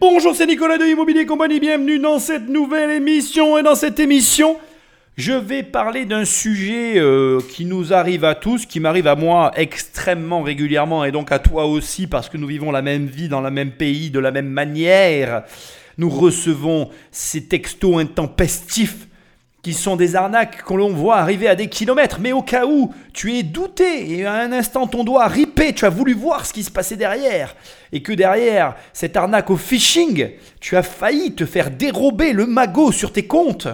bonjour, c'est Nicolas de Immobilier Compagnie, bienvenue dans cette nouvelle émission. Et dans cette émission, je vais parler d'un sujet euh, qui nous arrive à tous, qui m'arrive à moi extrêmement régulièrement et donc à toi aussi parce que nous vivons la même vie dans le même pays, de la même manière. Nous recevons ces textos intempestifs qui sont des arnaques que l'on voit arriver à des kilomètres. Mais au cas où tu es douté et à un instant ton doigt ripé, tu as voulu voir ce qui se passait derrière, et que derrière cette arnaque au phishing, tu as failli te faire dérober le magot sur tes comptes.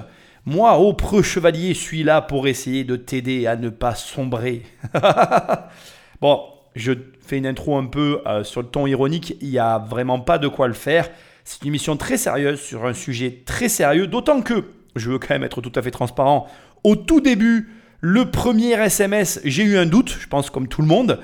Moi, au preux chevalier, suis là pour essayer de t'aider à ne pas sombrer. bon, je fais une intro un peu euh, sur le ton ironique, il n'y a vraiment pas de quoi le faire. C'est une émission très sérieuse sur un sujet très sérieux, d'autant que je veux quand même être tout à fait transparent. Au tout début, le premier SMS, j'ai eu un doute, je pense comme tout le monde.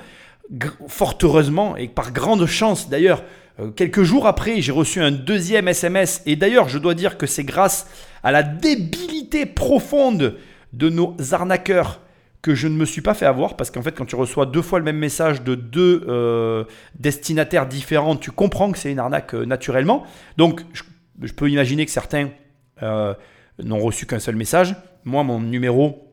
Fort heureusement, et par grande chance d'ailleurs, euh, quelques jours après, j'ai reçu un deuxième SMS. Et d'ailleurs, je dois dire que c'est grâce à la débilité profonde de nos arnaqueurs que je ne me suis pas fait avoir. Parce qu'en fait, quand tu reçois deux fois le même message de deux euh, destinataires différents, tu comprends que c'est une arnaque euh, naturellement. Donc, je, peux imaginer que certains n'ont reçu qu'un seul message. Moi, mon numéro,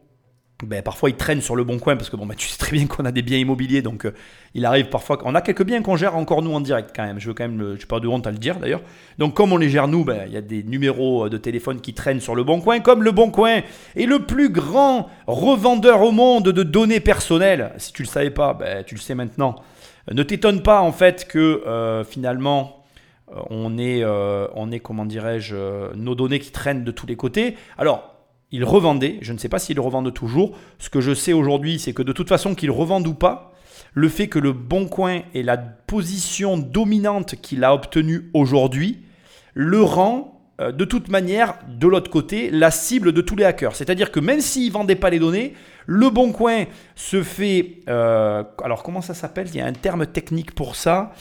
ben, parfois il traîne sur le bon coin parce que bon, ben, tu sais très bien qu'on a des biens immobiliers, donc euh, il arrive parfois qu'on a quelques biens qu'on gère encore nous en direct quand même. Je veux quand même, je pas de honte à le dire d'ailleurs. Donc comme on les gère nous, ben, il y a des numéros de téléphone qui traînent sur le bon coin, comme le bon coin est le plus grand revendeur au monde de données personnelles. Si tu le savais pas, ben, tu le sais maintenant. Ne t'étonne pas en fait que euh, finalement euh, on est, euh, on est comment dirais-je, euh, nos données qui traînent de tous les côtés. Alors, ils revendaient, je ne sais pas s'ils revendent toujours. Ce que je sais aujourd'hui, c'est que de toute façon, qu'ils revendent ou pas, le fait que le Bon Coin ait la position dominante qu'il a obtenue aujourd'hui le rend de toute manière, de l'autre côté, la cible de tous les hackers. C'est-à-dire que même s'ils ne vendaient pas les données, le Bon Coin se fait... alors comment ça s'appelle? Il y a un terme technique pour ça.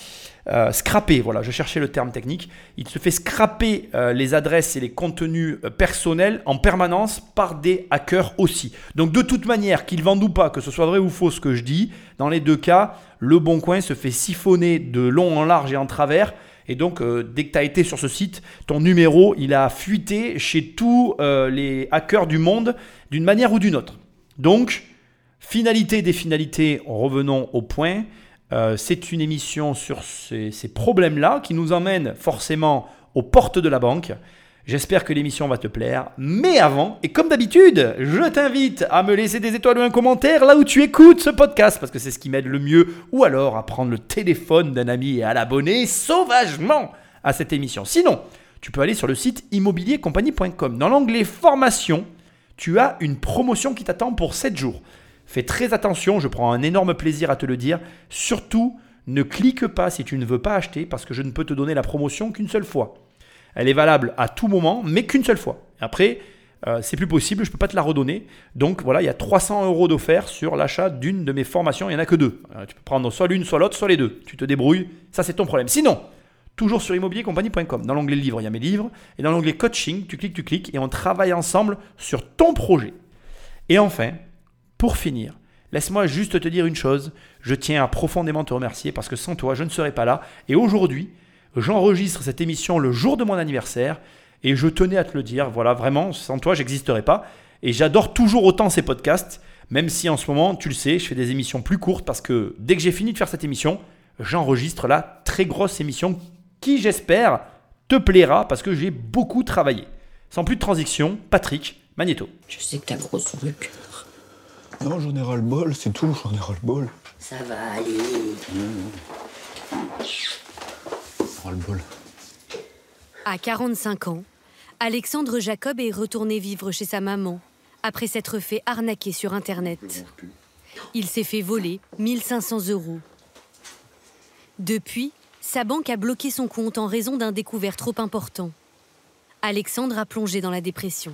Euh, scraper, voilà, je cherchais le terme technique, il se fait scraper euh, les adresses et les contenus euh, personnels en permanence par des hackers aussi. Donc de toute manière, qu'ils vendent ou pas, que ce soit vrai ou faux ce que je dis, dans les deux cas, le Bon Coin se fait siphonner de long en large et en travers. Et donc, dès que tu as été sur ce site, ton numéro, il a fuité chez tous les hackers du monde d'une manière ou d'une autre. Donc, finalité des finalités, revenons au point. Euh, c'est une émission sur ces, problèmes-là qui nous emmène forcément aux portes de la banque. J'espère que l'émission va te plaire. Mais avant, et comme d'habitude, je t'invite à me laisser des étoiles ou un commentaire là où tu écoutes ce podcast, parce que c'est ce qui m'aide le mieux, ou alors à prendre le téléphone d'un ami et à l'abonner sauvagement à cette émission. Sinon, tu peux aller sur le site immobiliercompagnie.com. Dans l'onglet formation, tu as une promotion qui t'attend pour 7 jours. Fais très attention, je prends un énorme plaisir à te le dire. Surtout, ne clique pas si tu ne veux pas acheter parce que je ne peux te donner la promotion qu'une seule fois. Elle est valable à tout moment, mais qu'une seule fois. Après, euh, c'est plus possible, je ne peux pas te la redonner. Donc voilà, il y a 300 euros d'offert sur l'achat d'une de mes formations. Il n'y en a que deux. Euh, tu peux prendre soit l'une, soit l'autre, soit les deux. Tu te débrouilles, ça c'est ton problème. Sinon, toujours sur immobiliercompagnie.com. Dans l'onglet livre, il y a mes livres. Et dans l'onglet coaching, tu cliques, tu cliques et on travaille ensemble sur ton projet. Et enfin, pour finir, laisse-moi juste te dire une chose. Je tiens à profondément te remercier parce que sans toi, je ne serais pas là. Et aujourd'hui, j'enregistre cette émission le jour de mon anniversaire et je tenais à te le dire. Voilà, vraiment, sans toi, j'existerais pas. Et j'adore toujours autant ces podcasts, même si en ce moment, tu le sais, je fais des émissions plus courtes parce que dès que j'ai fini de faire cette émission, j'enregistre la très grosse émission qui, j'espère, te plaira parce que j'ai beaucoup travaillé. Sans plus de transition, Patrick Magneto. Je sais que t'as gros sur. Non, j'en ai ras-le-bol, c'est tout, j'en ai ras-le-bol. Ça va aller. Ras-le-bol. À 45 ans, Alexandre Jacob est retourné vivre chez sa maman après s'être fait arnaquer sur Internet. Il s'est fait voler 1500 euros. Depuis, sa banque a bloqué son compte en raison d'un découvert trop important. Alexandre a plongé dans la dépression.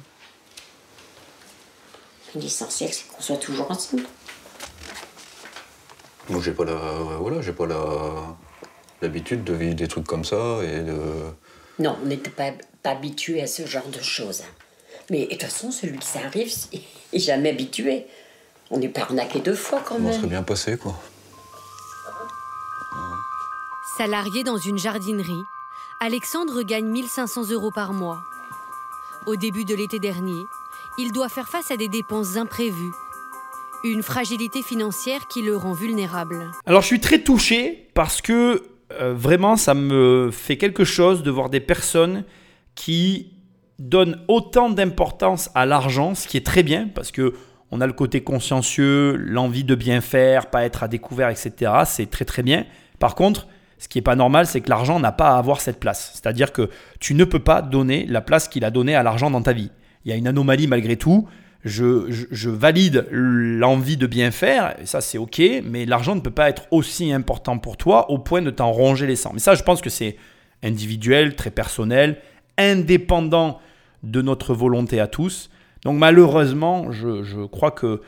L'essentiel, c'est qu'on soit toujours ensemble. Moi, j'ai pas la, voilà, j'ai pas la, l'habitude de vivre des trucs comme ça et de. Non, on n'était pas, pas habitué à ce genre de choses. Mais de toute façon, celui qui s'arrive est jamais habitué. On n'est pas arnaqué deux fois quand même. On serait bien passé, quoi. Salarié dans une jardinerie, Alexandre gagne 1500 euros par mois. Au début de l'été dernier, il doit faire face à des dépenses imprévues. Une fragilité financière qui le rend vulnérable. Alors je suis très touché parce que euh, vraiment ça me fait quelque chose de voir des personnes qui donnent autant d'importance à l'argent, ce qui est très bien parce que on a le côté consciencieux, l'envie de bien faire, pas être à découvert, etc. C'est très très bien. Par contre, ce qui n'est pas normal, c'est que l'argent n'a pas à avoir cette place. C'est-à-dire que tu ne peux pas donner la place qu'il a donnée à l'argent dans ta vie. Il y a une anomalie malgré tout. Je, valide l'envie de bien faire, et ça c'est ok, mais l'argent ne peut pas être aussi important pour toi au point de t'en ronger les sangs. Mais ça, je pense que c'est individuel, très personnel, indépendant de notre volonté à tous. Donc malheureusement, je, crois que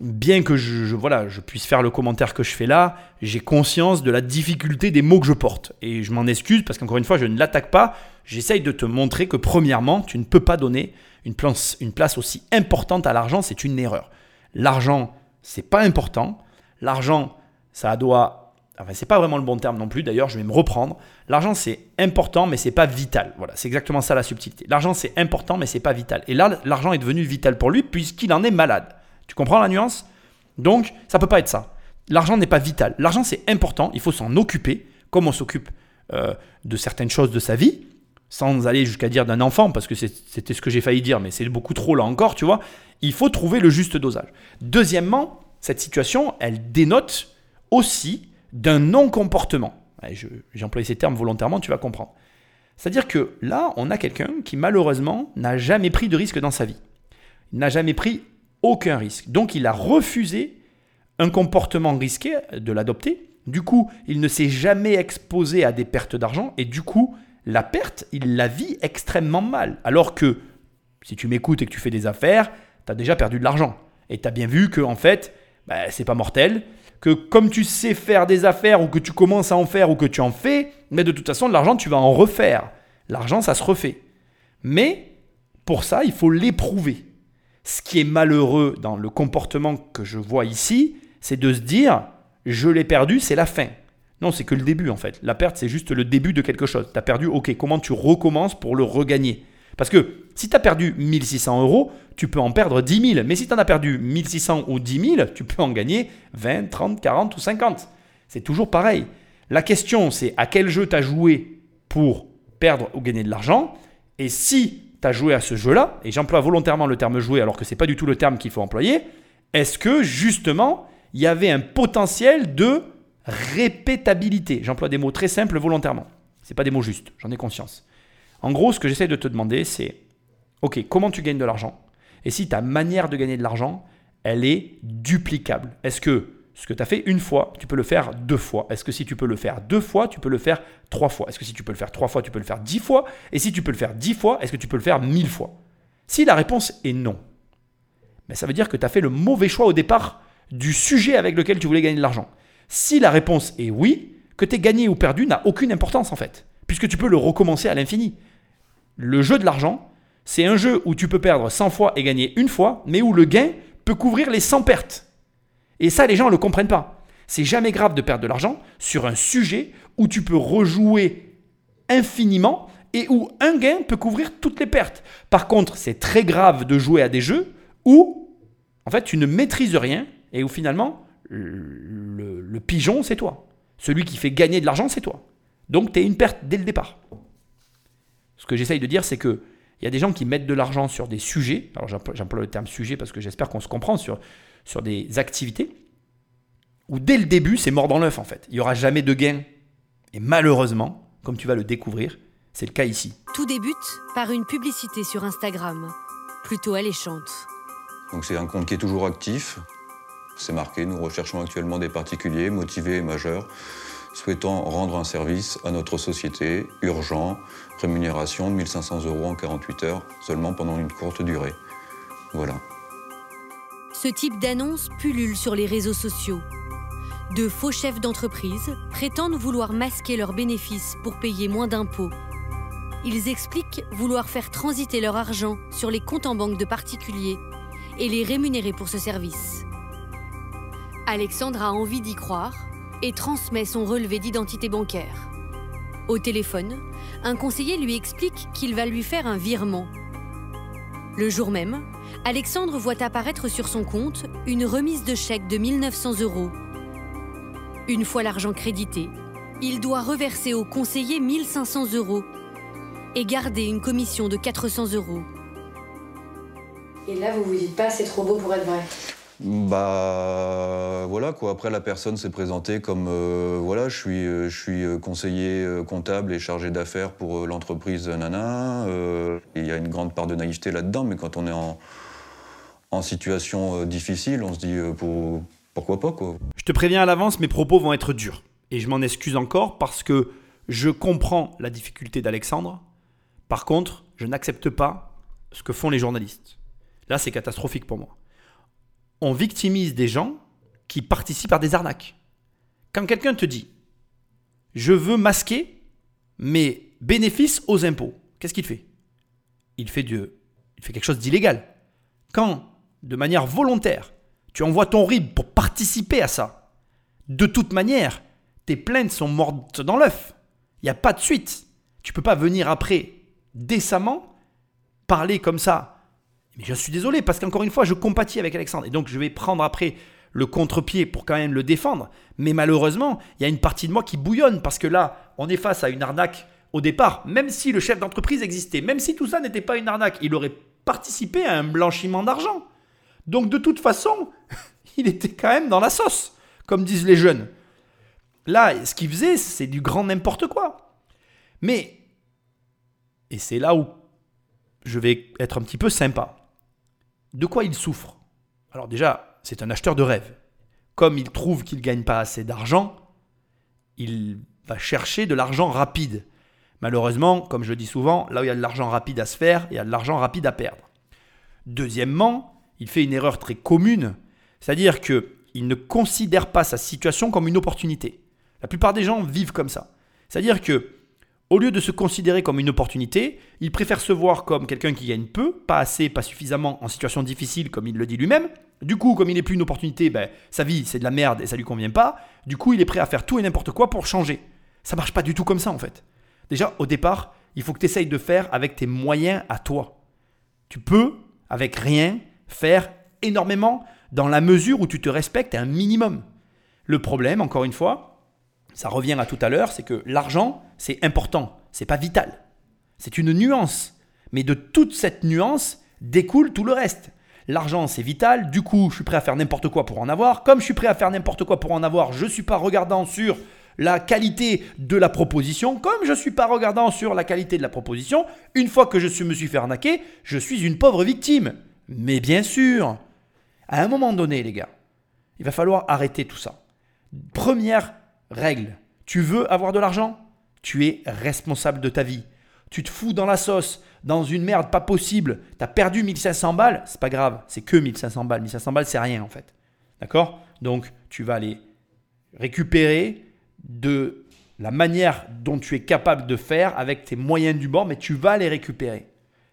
bien que je, voilà, je puisse faire le commentaire que je fais là, j'ai conscience de la difficulté des mots que je porte. Et je m'en excuse parce qu'encore une fois, je ne l'attaque pas. J'essaye de te montrer que premièrement, tu ne peux pas donner une place, aussi importante à l'argent, c'est une erreur. L'argent, c'est pas important. L'argent, ça doit Enfin, c'est pas vraiment le bon terme non plus. D'ailleurs, je vais me reprendre. L'argent, c'est important, mais c'est pas vital. Voilà, c'est exactement ça la subtilité. L'argent, c'est important, mais c'est pas vital. Et là, l'argent est devenu vital pour lui puisqu'il en est malade. Tu comprends la nuance? Donc, ça peut pas être ça. L'argent n'est pas vital. L'argent, c'est important. Il faut s'en occuper, comme on s'occupe euh, de certaines choses de sa vie, sans aller jusqu'à dire d'un enfant, parce que c'était ce que j'ai failli dire, mais c'est beaucoup trop là encore, tu vois. Il faut trouver le juste dosage. Deuxièmement, cette situation, elle dénote aussi d'un non-comportement. J'ai employé ces termes volontairement, tu vas comprendre. C'est-à-dire que là, on a quelqu'un qui malheureusement n'a jamais pris de risque dans sa vie. Il n'a jamais pris aucun risque. Donc il a refusé un comportement risqué de l'adopter. Du coup, il ne s'est jamais exposé à des pertes d'argent et du coup, la perte, il la vit extrêmement mal. Alors que si tu m'écoutes et que tu fais des affaires, tu as déjà perdu de l'argent. Et tu as bien vu que en fait, bah, c'est pas mortel que comme tu sais faire des affaires ou que tu commences à en faire ou que tu en fais, mais de toute façon, de l'argent, tu vas en refaire. L'argent, ça se refait. Mais pour ça, il faut l'éprouver. Ce qui est malheureux dans le comportement que je vois ici, c'est de se dire, je l'ai perdu, c'est la fin. Non, c'est que le début en fait. La perte, c'est juste le début de quelque chose. Tu as perdu, ok, comment tu recommences pour le regagner? Parce que si tu as perdu 1600 euros, tu peux en perdre 10 000. Mais si tu en as perdu 1600 ou 10 000, tu peux en gagner 20, 30, 40 ou 50. C'est toujours pareil. La question, c'est à quel jeu tu as joué pour perdre ou gagner de l'argent? Et si tu as joué à ce jeu-là, et j'emploie volontairement le terme jouer alors que ce n'est pas du tout le terme qu'il faut employer, est-ce que justement il y avait un potentiel de répétabilité J'emploie des mots très simples volontairement. Ce pas des mots justes, j'en ai conscience. En gros, ce que j'essaie de te demander, c'est, OK, comment tu gagnes de l'argent? Et si ta manière de gagner de l'argent, elle est duplicable? Est-ce que ce que tu as fait une fois, tu peux le faire deux fois? Est-ce que si tu peux le faire deux fois, tu peux le faire trois fois? Est-ce que si tu peux le faire trois fois, tu peux le faire dix fois? Et si tu peux le faire dix fois, est-ce que tu peux le faire mille fois? Si la réponse est non, mais ça veut dire que tu as fait le mauvais choix au départ du sujet avec lequel tu voulais gagner de l'argent. Si la réponse est oui, que tu aies gagné ou perdu n'a aucune importance en fait, puisque tu peux le recommencer à l'infini. Le jeu de l'argent, c'est un jeu où tu peux perdre 100 fois et gagner une fois, mais où le gain peut couvrir les 100 pertes. Et ça, les gens ne le comprennent pas. C'est jamais grave de perdre de l'argent sur un sujet où tu peux rejouer infiniment et où un gain peut couvrir toutes les pertes. Par contre, c'est très grave de jouer à des jeux où, en fait, tu ne maîtrises rien et où finalement, le, le pigeon, c'est toi. Celui qui fait gagner de l'argent, c'est toi. Donc, tu es une perte dès le départ. Ce que j'essaye de dire, c'est que il y a des gens qui mettent de l'argent sur des sujets, alors j'emploie le terme sujet parce que j'espère qu'on se comprend, sur, sur des activités, où dès le début, c'est mort dans l'œuf en fait. Il n'y aura jamais de gain. Et malheureusement, comme tu vas le découvrir, c'est le cas ici. Tout débute par une publicité sur Instagram, plutôt alléchante. Donc c'est un compte qui est toujours actif. C'est marqué, nous recherchons actuellement des particuliers motivés et majeurs souhaitant rendre un service à notre société, urgent, rémunération de 1500 euros en 48 heures, seulement pendant une courte durée. Voilà. Ce type d'annonce pullule sur les réseaux sociaux. De faux chefs d'entreprise prétendent vouloir masquer leurs bénéfices pour payer moins d'impôts. Ils expliquent vouloir faire transiter leur argent sur les comptes en banque de particuliers et les rémunérer pour ce service. Alexandre a envie d'y croire et transmet son relevé d'identité bancaire. Au téléphone, un conseiller lui explique qu'il va lui faire un virement. Le jour même, Alexandre voit apparaître sur son compte une remise de chèque de 1900 euros. Une fois l'argent crédité, il doit reverser au conseiller 1500 euros et garder une commission de 400 euros. Et là, vous vous dites pas, c'est trop beau pour être vrai Bah voilà quoi. Après la personne s'est présentée comme euh, voilà, je suis, euh, je suis euh, conseiller comptable et chargé d'affaires pour l'entreprise Nana. Il y a une grande part de naïveté là-dedans, mais quand on est en, situation difficile, on se dit pour- pourquoi pas quoi. Je te préviens à l'avance, mes propos vont être durs. Et je m'en excuse encore parce que je comprends la difficulté d'Alexandre. Par contre, je n'accepte pas ce que font les journalistes. Là, c'est catastrophique pour moi. On victimise des gens qui participent à des arnaques. Quand quelqu'un te dit Je veux masquer mes bénéfices aux impôts, qu'est-ce qu'il fait? Il fait, il fait quelque chose d'illégal. Quand, de manière volontaire, tu envoies ton RIB pour participer à ça, de toute manière, tes plaintes sont mortes dans l'œuf. Il n'y a pas de suite. Tu peux pas venir après, décemment, parler comme ça. Mais je suis désolé, parce qu'encore une fois, je compatis avec Alexandre. Et donc, je vais prendre après le contre-pied pour quand même le défendre. Mais malheureusement, il y a une partie de moi qui bouillonne, parce que là, on est face à une arnaque au départ. Même si le chef d'entreprise existait, même si tout ça n'était pas une arnaque, il aurait participé à un blanchiment d'argent. Donc, de toute façon, il était quand même dans la sauce, comme disent les jeunes. Là, ce qu'il faisait, c'est du grand n'importe quoi. Mais, et c'est là où je vais être un petit peu sympa. De quoi il souffre? Alors déjà, c'est un acheteur de rêve. Comme il trouve qu'il ne gagne pas assez d'argent, il va chercher de l'argent rapide. Malheureusement, comme je dis souvent, là où il y a de l'argent rapide à se faire, il y a de l'argent rapide à perdre. Deuxièmement, il fait une erreur très commune, c'est-à-dire qu'il ne considère pas sa situation comme une opportunité. La plupart des gens vivent comme ça. C'est-à-dire que, au lieu de se considérer comme une opportunité, il préfère se voir comme quelqu'un qui gagne peu, pas assez, pas suffisamment, en situation difficile, comme il le dit lui-même. Du coup, comme il n'est plus une opportunité, ben, sa vie c'est de la merde et ça lui convient pas. Du coup, il est prêt à faire tout et n'importe quoi pour changer. Ça marche pas du tout comme ça en fait. Déjà, au départ, il faut que tu essayes de faire avec tes moyens à toi. Tu peux, avec rien, faire énormément dans la mesure où tu te respectes un minimum. Le problème, encore une fois, ça revient à tout à l'heure, c'est que l'argent, c'est important, c'est pas vital. C'est une nuance. Mais de toute cette nuance découle tout le reste. L'argent, c'est vital, du coup, je suis prêt à faire n'importe quoi pour en avoir. Comme je suis prêt à faire n'importe quoi pour en avoir, je ne suis pas regardant sur la qualité de la proposition. Comme je ne suis pas regardant sur la qualité de la proposition, une fois que je me suis fait arnaquer, je suis une pauvre victime. Mais bien sûr, à un moment donné, les gars, il va falloir arrêter tout ça. Première règle, tu veux avoir de l'argent? Tu es responsable de ta vie. Tu te fous dans la sauce, dans une merde pas possible, tu as perdu 1500 balles, c'est pas grave, c'est que 1500 balles. 1500 balles, c'est rien en fait. D'accord? Donc, tu vas les récupérer de la manière dont tu es capable de faire avec tes moyens du bord, mais tu vas les récupérer.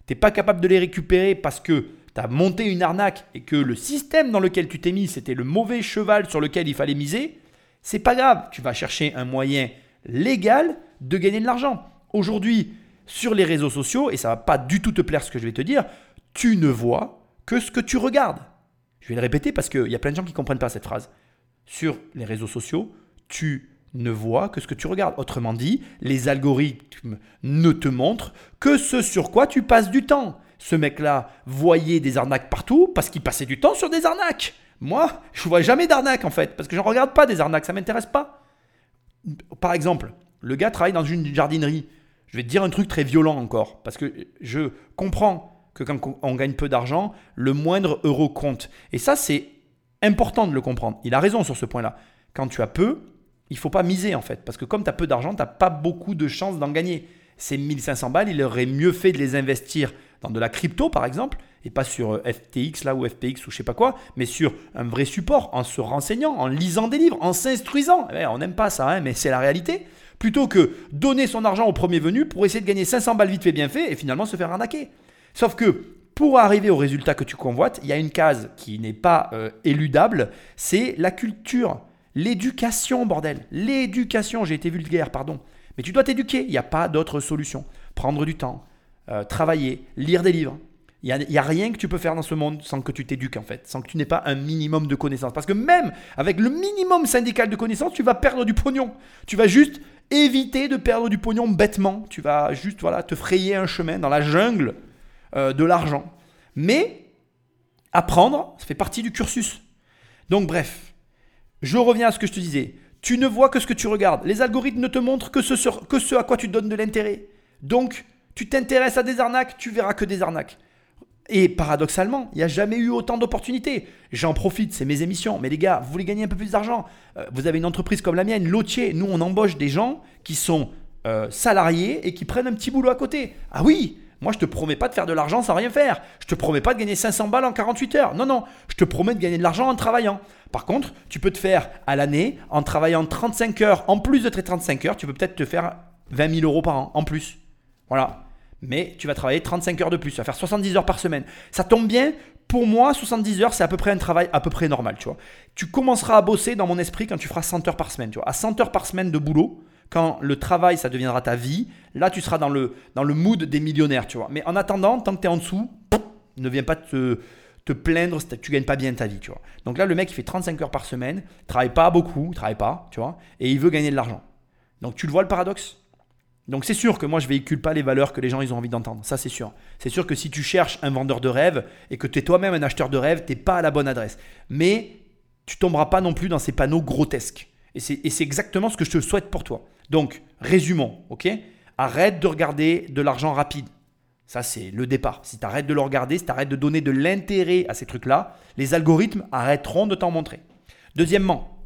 Tu n'es pas capable de les récupérer parce que tu as monté une arnaque et que le système dans lequel tu t'es mis, c'était le mauvais cheval sur lequel il fallait miser. C'est pas grave, tu vas chercher un moyen légal de gagner de l'argent. Aujourd'hui, sur les réseaux sociaux, et ça va pas du tout te plaire ce que je vais te dire, tu ne vois que ce que tu regardes. Je vais le répéter parce qu'il y a plein de gens qui ne comprennent pas cette phrase. Sur les réseaux sociaux, tu ne vois que ce que tu regardes. Autrement dit, les algorithmes ne te montrent que ce sur quoi tu passes du temps. Ce mec-là voyait des arnaques partout parce qu'il passait du temps sur des arnaques. Moi, je vois jamais d'arnaques en fait, parce que je ne regarde pas des arnaques, ça m'intéresse pas. Par exemple, le gars travaille dans une jardinerie. Je vais te dire un truc très violent encore, parce que je comprends que quand on gagne peu d'argent, le moindre euro compte. Et ça, c'est important de le comprendre. Il a raison sur ce point-là. Quand tu as peu, il faut pas miser en fait, parce que comme tu as peu d'argent, tu n'as pas beaucoup de chances d'en gagner. Ces 1500 balles, il aurait mieux fait de les investir dans de la crypto par exemple, et pas sur euh, FTX là ou FPX ou je sais pas quoi, mais sur un vrai support, en se renseignant, en lisant des livres, en s'instruisant. Eh, on n'aime pas ça, hein, mais c'est la réalité. Plutôt que donner son argent au premier venu pour essayer de gagner 500 balles vite fait bien fait et finalement se faire arnaquer. Sauf que pour arriver au résultat que tu convoites, il y a une case qui n'est pas euh, éludable, c'est la culture, l'éducation, bordel. L'éducation, j'ai été vulgaire, pardon. Mais tu dois t'éduquer. Il n'y a pas d'autre solution. Prendre du temps, euh, travailler, lire des livres. Il n'y a, a, rien que tu peux faire dans ce monde sans que tu t'éduques en fait, sans que tu n'aies pas un minimum de connaissances. Parce que même avec le minimum syndical de connaissances, tu vas perdre du pognon. Tu vas juste éviter de perdre du pognon bêtement. Tu vas juste voilà, te frayer un chemin dans la jungle euh, de l'argent. Mais apprendre, ça fait partie du cursus. Donc bref, je reviens à ce que je te disais. Tu ne vois que ce que tu regardes. Les algorithmes ne te montrent que ce, que ce à quoi tu donnes de l'intérêt. Donc, tu t'intéresses à des arnaques, tu verras que des arnaques. Et paradoxalement, il n'y a jamais eu autant d'opportunités. J'en profite, c'est mes émissions. Mais les gars, vous voulez gagner un peu plus d'argent euh, Vous avez une entreprise comme la mienne, Lotier. Nous, on embauche des gens qui sont euh, salariés et qui prennent un petit boulot à côté. Ah oui moi, je te promets pas de faire de l'argent sans rien faire. Je te promets pas de gagner 500 balles en 48 heures. Non, non. Je te promets de gagner de l'argent en travaillant. Par contre, tu peux te faire à l'année, en travaillant 35 heures, en plus de tes 35 heures, tu peux peut-être te faire 20 000 euros par an en plus. Voilà mais tu vas travailler 35 heures de plus, tu vas faire 70 heures par semaine. Ça tombe bien, pour moi, 70 heures, c'est à peu près un travail à peu près normal, tu vois. Tu commenceras à bosser dans mon esprit quand tu feras 100 heures par semaine, tu vois. À 100 heures par semaine de boulot, quand le travail, ça deviendra ta vie, là, tu seras dans le, dans le mood des millionnaires, tu vois. Mais en attendant, tant que tu es en dessous, ne viens pas te, te plaindre tu gagnes pas bien ta vie, tu vois. Donc là, le mec, il fait 35 heures par semaine, travaille pas beaucoup, travaille pas, tu vois, et il veut gagner de l'argent. Donc tu le vois le paradoxe? Donc c'est sûr que moi je véhicule pas les valeurs que les gens ils ont envie d'entendre. Ça c'est sûr. C'est sûr que si tu cherches un vendeur de rêve et que tu es toi-même un acheteur de rêve, t'es pas à la bonne adresse. Mais tu tomberas pas non plus dans ces panneaux grotesques. Et c'est exactement ce que je te souhaite pour toi. Donc résumons, ok? Arrête de regarder de l'argent rapide. Ça, c'est le départ. Si tu arrêtes de le regarder, si tu arrêtes de donner de l'intérêt à ces trucs-là, les algorithmes arrêteront de t'en montrer. Deuxièmement,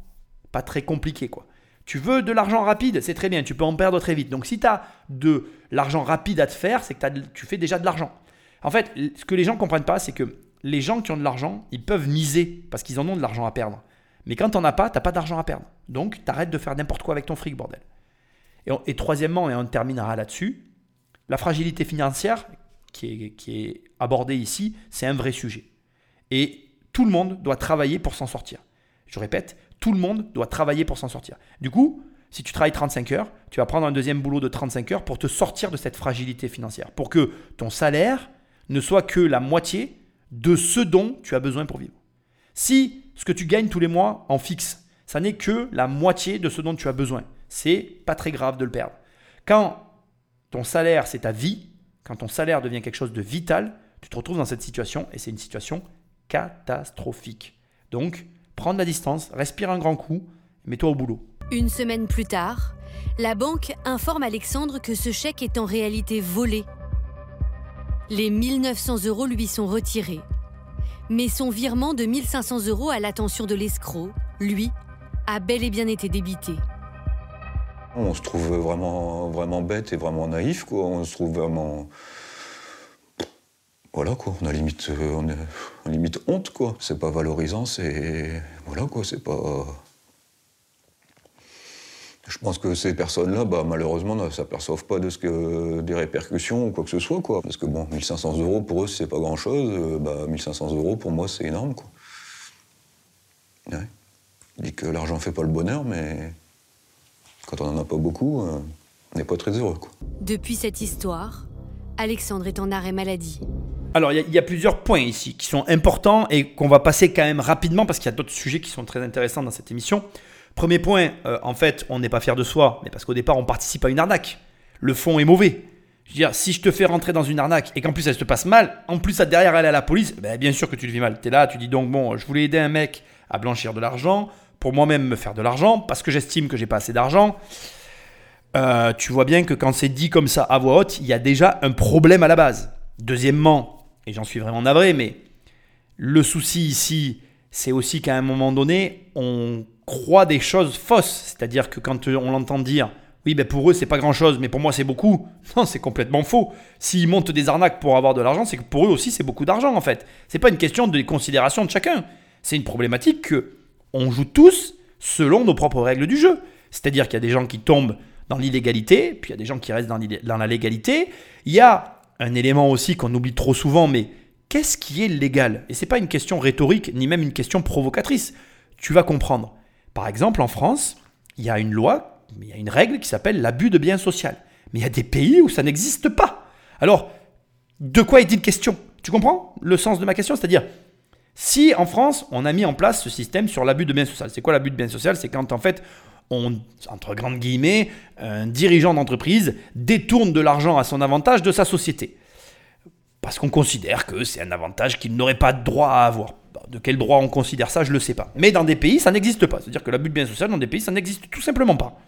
pas très compliqué quoi. Tu veux de l'argent rapide, c'est très bien, tu peux en perdre très vite. Donc si tu as de l'argent rapide à te faire, c'est que tu fais déjà de l'argent. En fait, ce que les gens ne comprennent pas, c'est que les gens qui ont de l'argent, ils peuvent miser parce qu'ils en ont de l'argent à perdre. Mais quand tu n'en as pas, tu n'as pas d'argent à perdre. Donc tu arrêtes de faire n'importe quoi avec ton fric, bordel. Et, troisièmement, et on terminera là-dessus, la fragilité financière qui est abordée ici, c'est un vrai sujet. Et tout le monde doit travailler pour s'en sortir. Je répète, tout le monde doit travailler pour s'en sortir. Du coup, si tu travailles 35 heures, tu vas prendre un deuxième boulot de 35 heures pour te sortir de cette fragilité financière, pour que ton salaire ne soit que la moitié de ce dont tu as besoin pour vivre. Si ce que tu gagnes tous les mois en fixe, ça n'est que la moitié de ce dont tu as besoin, c'est pas très grave de le perdre. Quand ton salaire c'est ta vie, quand ton salaire devient quelque chose de vital, tu te retrouves dans cette situation et c'est une situation catastrophique. Donc, prends de la distance, respire un grand coup, mets-toi au boulot. Une semaine plus tard, la banque informe Alexandre que ce chèque est en réalité volé. Les 1900 euros lui sont retirés. Mais son virement de 1500 euros à l'attention de l'escroc, lui, a bel et bien été débité. On se trouve vraiment, vraiment bête et vraiment naïf, quoi. On se trouve vraiment voilà quoi, on a limite, euh, on, a, limite honte quoi. C'est pas valorisant, c'est voilà quoi, c'est pas. Je pense que ces personnes-là, bah, malheureusement, ne s'aperçoivent pas de ce que des répercussions ou quoi que ce soit quoi. Parce que bon, 1500 euros pour eux c'est pas grand-chose, euh, bah 1500 euros pour moi c'est énorme quoi. Ouais. Je dis que l'argent fait pas le bonheur, mais quand on en a pas beaucoup, euh, on n'est pas très heureux quoi. Depuis cette histoire, Alexandre est en arrêt maladie. Alors, il y, a plusieurs points ici qui sont importants et qu'on va passer quand même rapidement parce qu'il y a d'autres sujets qui sont très intéressants dans cette émission. Premier point, euh, en fait, on n'est pas fier de soi, mais parce qu'au départ, on participe à une arnaque. Le fond est mauvais. Je veux dire, si je te fais rentrer dans une arnaque et qu'en plus elle se passe mal, en plus ça derrière elle à la police, ben, bien sûr que tu le vis mal. Tu es là, tu dis donc, bon, je voulais aider un mec à blanchir de l'argent, pour moi-même me faire de l'argent, parce que j'estime que j'ai pas assez d'argent. Euh, tu vois bien que quand c'est dit comme ça à voix haute, il y a déjà un problème à la base. Deuxièmement, et j'en suis vraiment navré, mais le souci ici, c'est aussi qu'à un moment donné, on croit des choses fausses. C'est-à-dire que quand on l'entend dire, oui, ben pour eux, c'est pas grand-chose, mais pour moi, c'est beaucoup. Non, c'est complètement faux. S'ils montent des arnaques pour avoir de l'argent, c'est que pour eux aussi, c'est beaucoup d'argent, en fait. C'est pas une question de considération de chacun. C'est une problématique que on joue tous selon nos propres règles du jeu. C'est-à-dire qu'il y a des gens qui tombent dans l'illégalité, puis il y a des gens qui restent dans la légalité. Il y a un élément aussi qu'on oublie trop souvent, mais qu'est-ce qui est légal? Et ce n'est pas une question rhétorique, ni même une question provocatrice. Tu vas comprendre. Par exemple, en France, il y a une loi il y a une règle qui s'appelle l'abus de bien social. Mais il y a des pays où ça n'existe pas. Alors, de quoi est-il question? Tu comprends le sens de ma question? C'est-à-dire, si en France, on a mis en place ce système sur l'abus de bien social, c'est quoi l'abus de bien social C'est quand en fait, on, entre grandes guillemets, un dirigeant d'entreprise détourne de l'argent à son avantage de sa société. Parce qu'on considère que c'est un avantage qu'il n'aurait pas droit à avoir. De quel droit on considère ça, je ne le sais pas. Mais dans des pays, ça n'existe pas. C'est-à-dire que l'abus de bien social, dans des pays, ça n'existe tout simplement pas.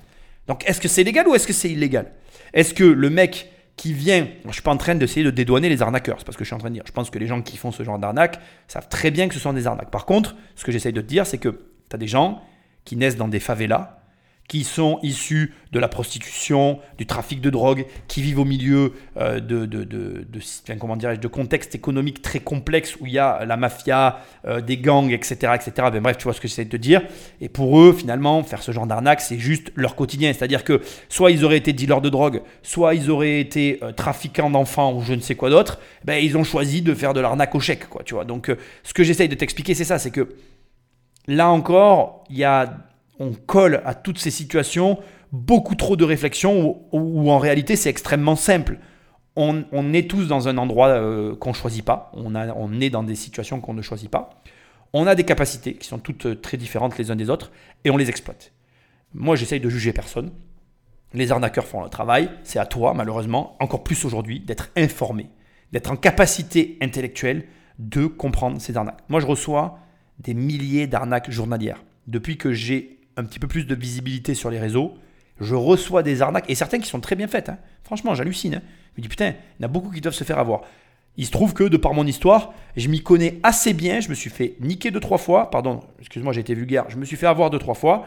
Donc est-ce que c'est légal ou est-ce que c'est illégal? Est-ce que le mec qui vient, je ne suis pas en train d'essayer de dédouaner les arnaqueurs, c'est pas ce que je suis en train de dire. Je pense que les gens qui font ce genre d'arnaque savent très bien que ce sont des arnaques. Par contre, ce que j'essaye de te dire, c'est que tu as des gens qui naissent dans des favelas, qui sont issus de la prostitution, du trafic de drogue, qui vivent au milieu euh, de, de, de, de, comment de contextes économiques très complexes où il y a la mafia, euh, des gangs, etc. etc. Ben, bref, tu vois ce que j'essaie de te dire. Et pour eux, finalement, faire ce genre d'arnaque, c'est juste leur quotidien. C'est-à-dire que soit ils auraient été dealers de drogue, soit ils auraient été euh, trafiquants d'enfants ou je ne sais quoi d'autre, ben, ils ont choisi de faire de l'arnaque au chèque. Quoi, tu vois. Donc ce que j'essaye de t'expliquer, c'est ça, c'est que là encore, il y a on colle à toutes ces situations beaucoup trop de réflexion où, en réalité c'est extrêmement simple. On, est tous dans un endroit euh, qu'on ne choisit pas, on, on est dans des situations qu'on ne choisit pas. On a des capacités qui sont toutes euh, très différentes les unes des autres et on les exploite. Moi j'essaye de juger personne. Les arnaqueurs font le travail, c'est à toi malheureusement, encore plus aujourd'hui, d'être informé, d'être en capacité intellectuelle de comprendre ces arnaques. Moi je reçois des milliers d'arnaques journalières. Depuis que j'ai un petit peu plus de visibilité sur les réseaux. Je reçois des arnaques, et certaines qui sont très bien faites. Hein. Franchement, j'hallucine. Hein. Je me dis, putain, il y en a beaucoup qui doivent se faire avoir. Il se trouve que, de par mon histoire, je m'y connais assez bien. Je me suis fait niquer deux, trois fois. Pardon, excuse-moi, j'ai été vulgaire. Je me suis fait avoir deux, trois fois.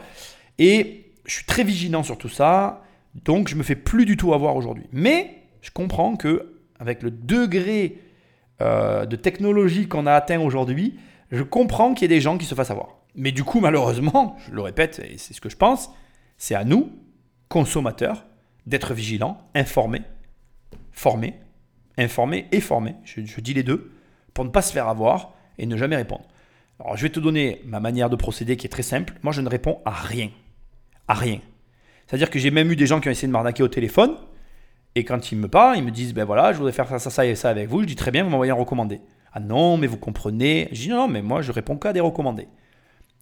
Et je suis très vigilant sur tout ça. Donc, je me fais plus du tout avoir aujourd'hui. Mais je comprends que, avec le degré euh, de technologie qu'on a atteint aujourd'hui, je comprends qu'il y ait des gens qui se fassent avoir. Mais du coup, malheureusement, je le répète, et c'est ce que je pense, c'est à nous, consommateurs, d'être vigilants, informés, formés, informés et formés, je, dis les deux, pour ne pas se faire avoir et ne jamais répondre. Alors, je vais te donner ma manière de procéder qui est très simple. Moi, je ne réponds à rien. À rien. C'est-à-dire que j'ai même eu des gens qui ont essayé de m'arnaquer au téléphone. Et quand ils me parlent, ils me disent Ben voilà, je voudrais faire ça, ça, ça et ça avec vous. Je dis Très bien, vous m'envoyez un recommandé. Ah non, mais vous comprenez. Je dis Non, mais moi, je réponds qu'à des recommandés.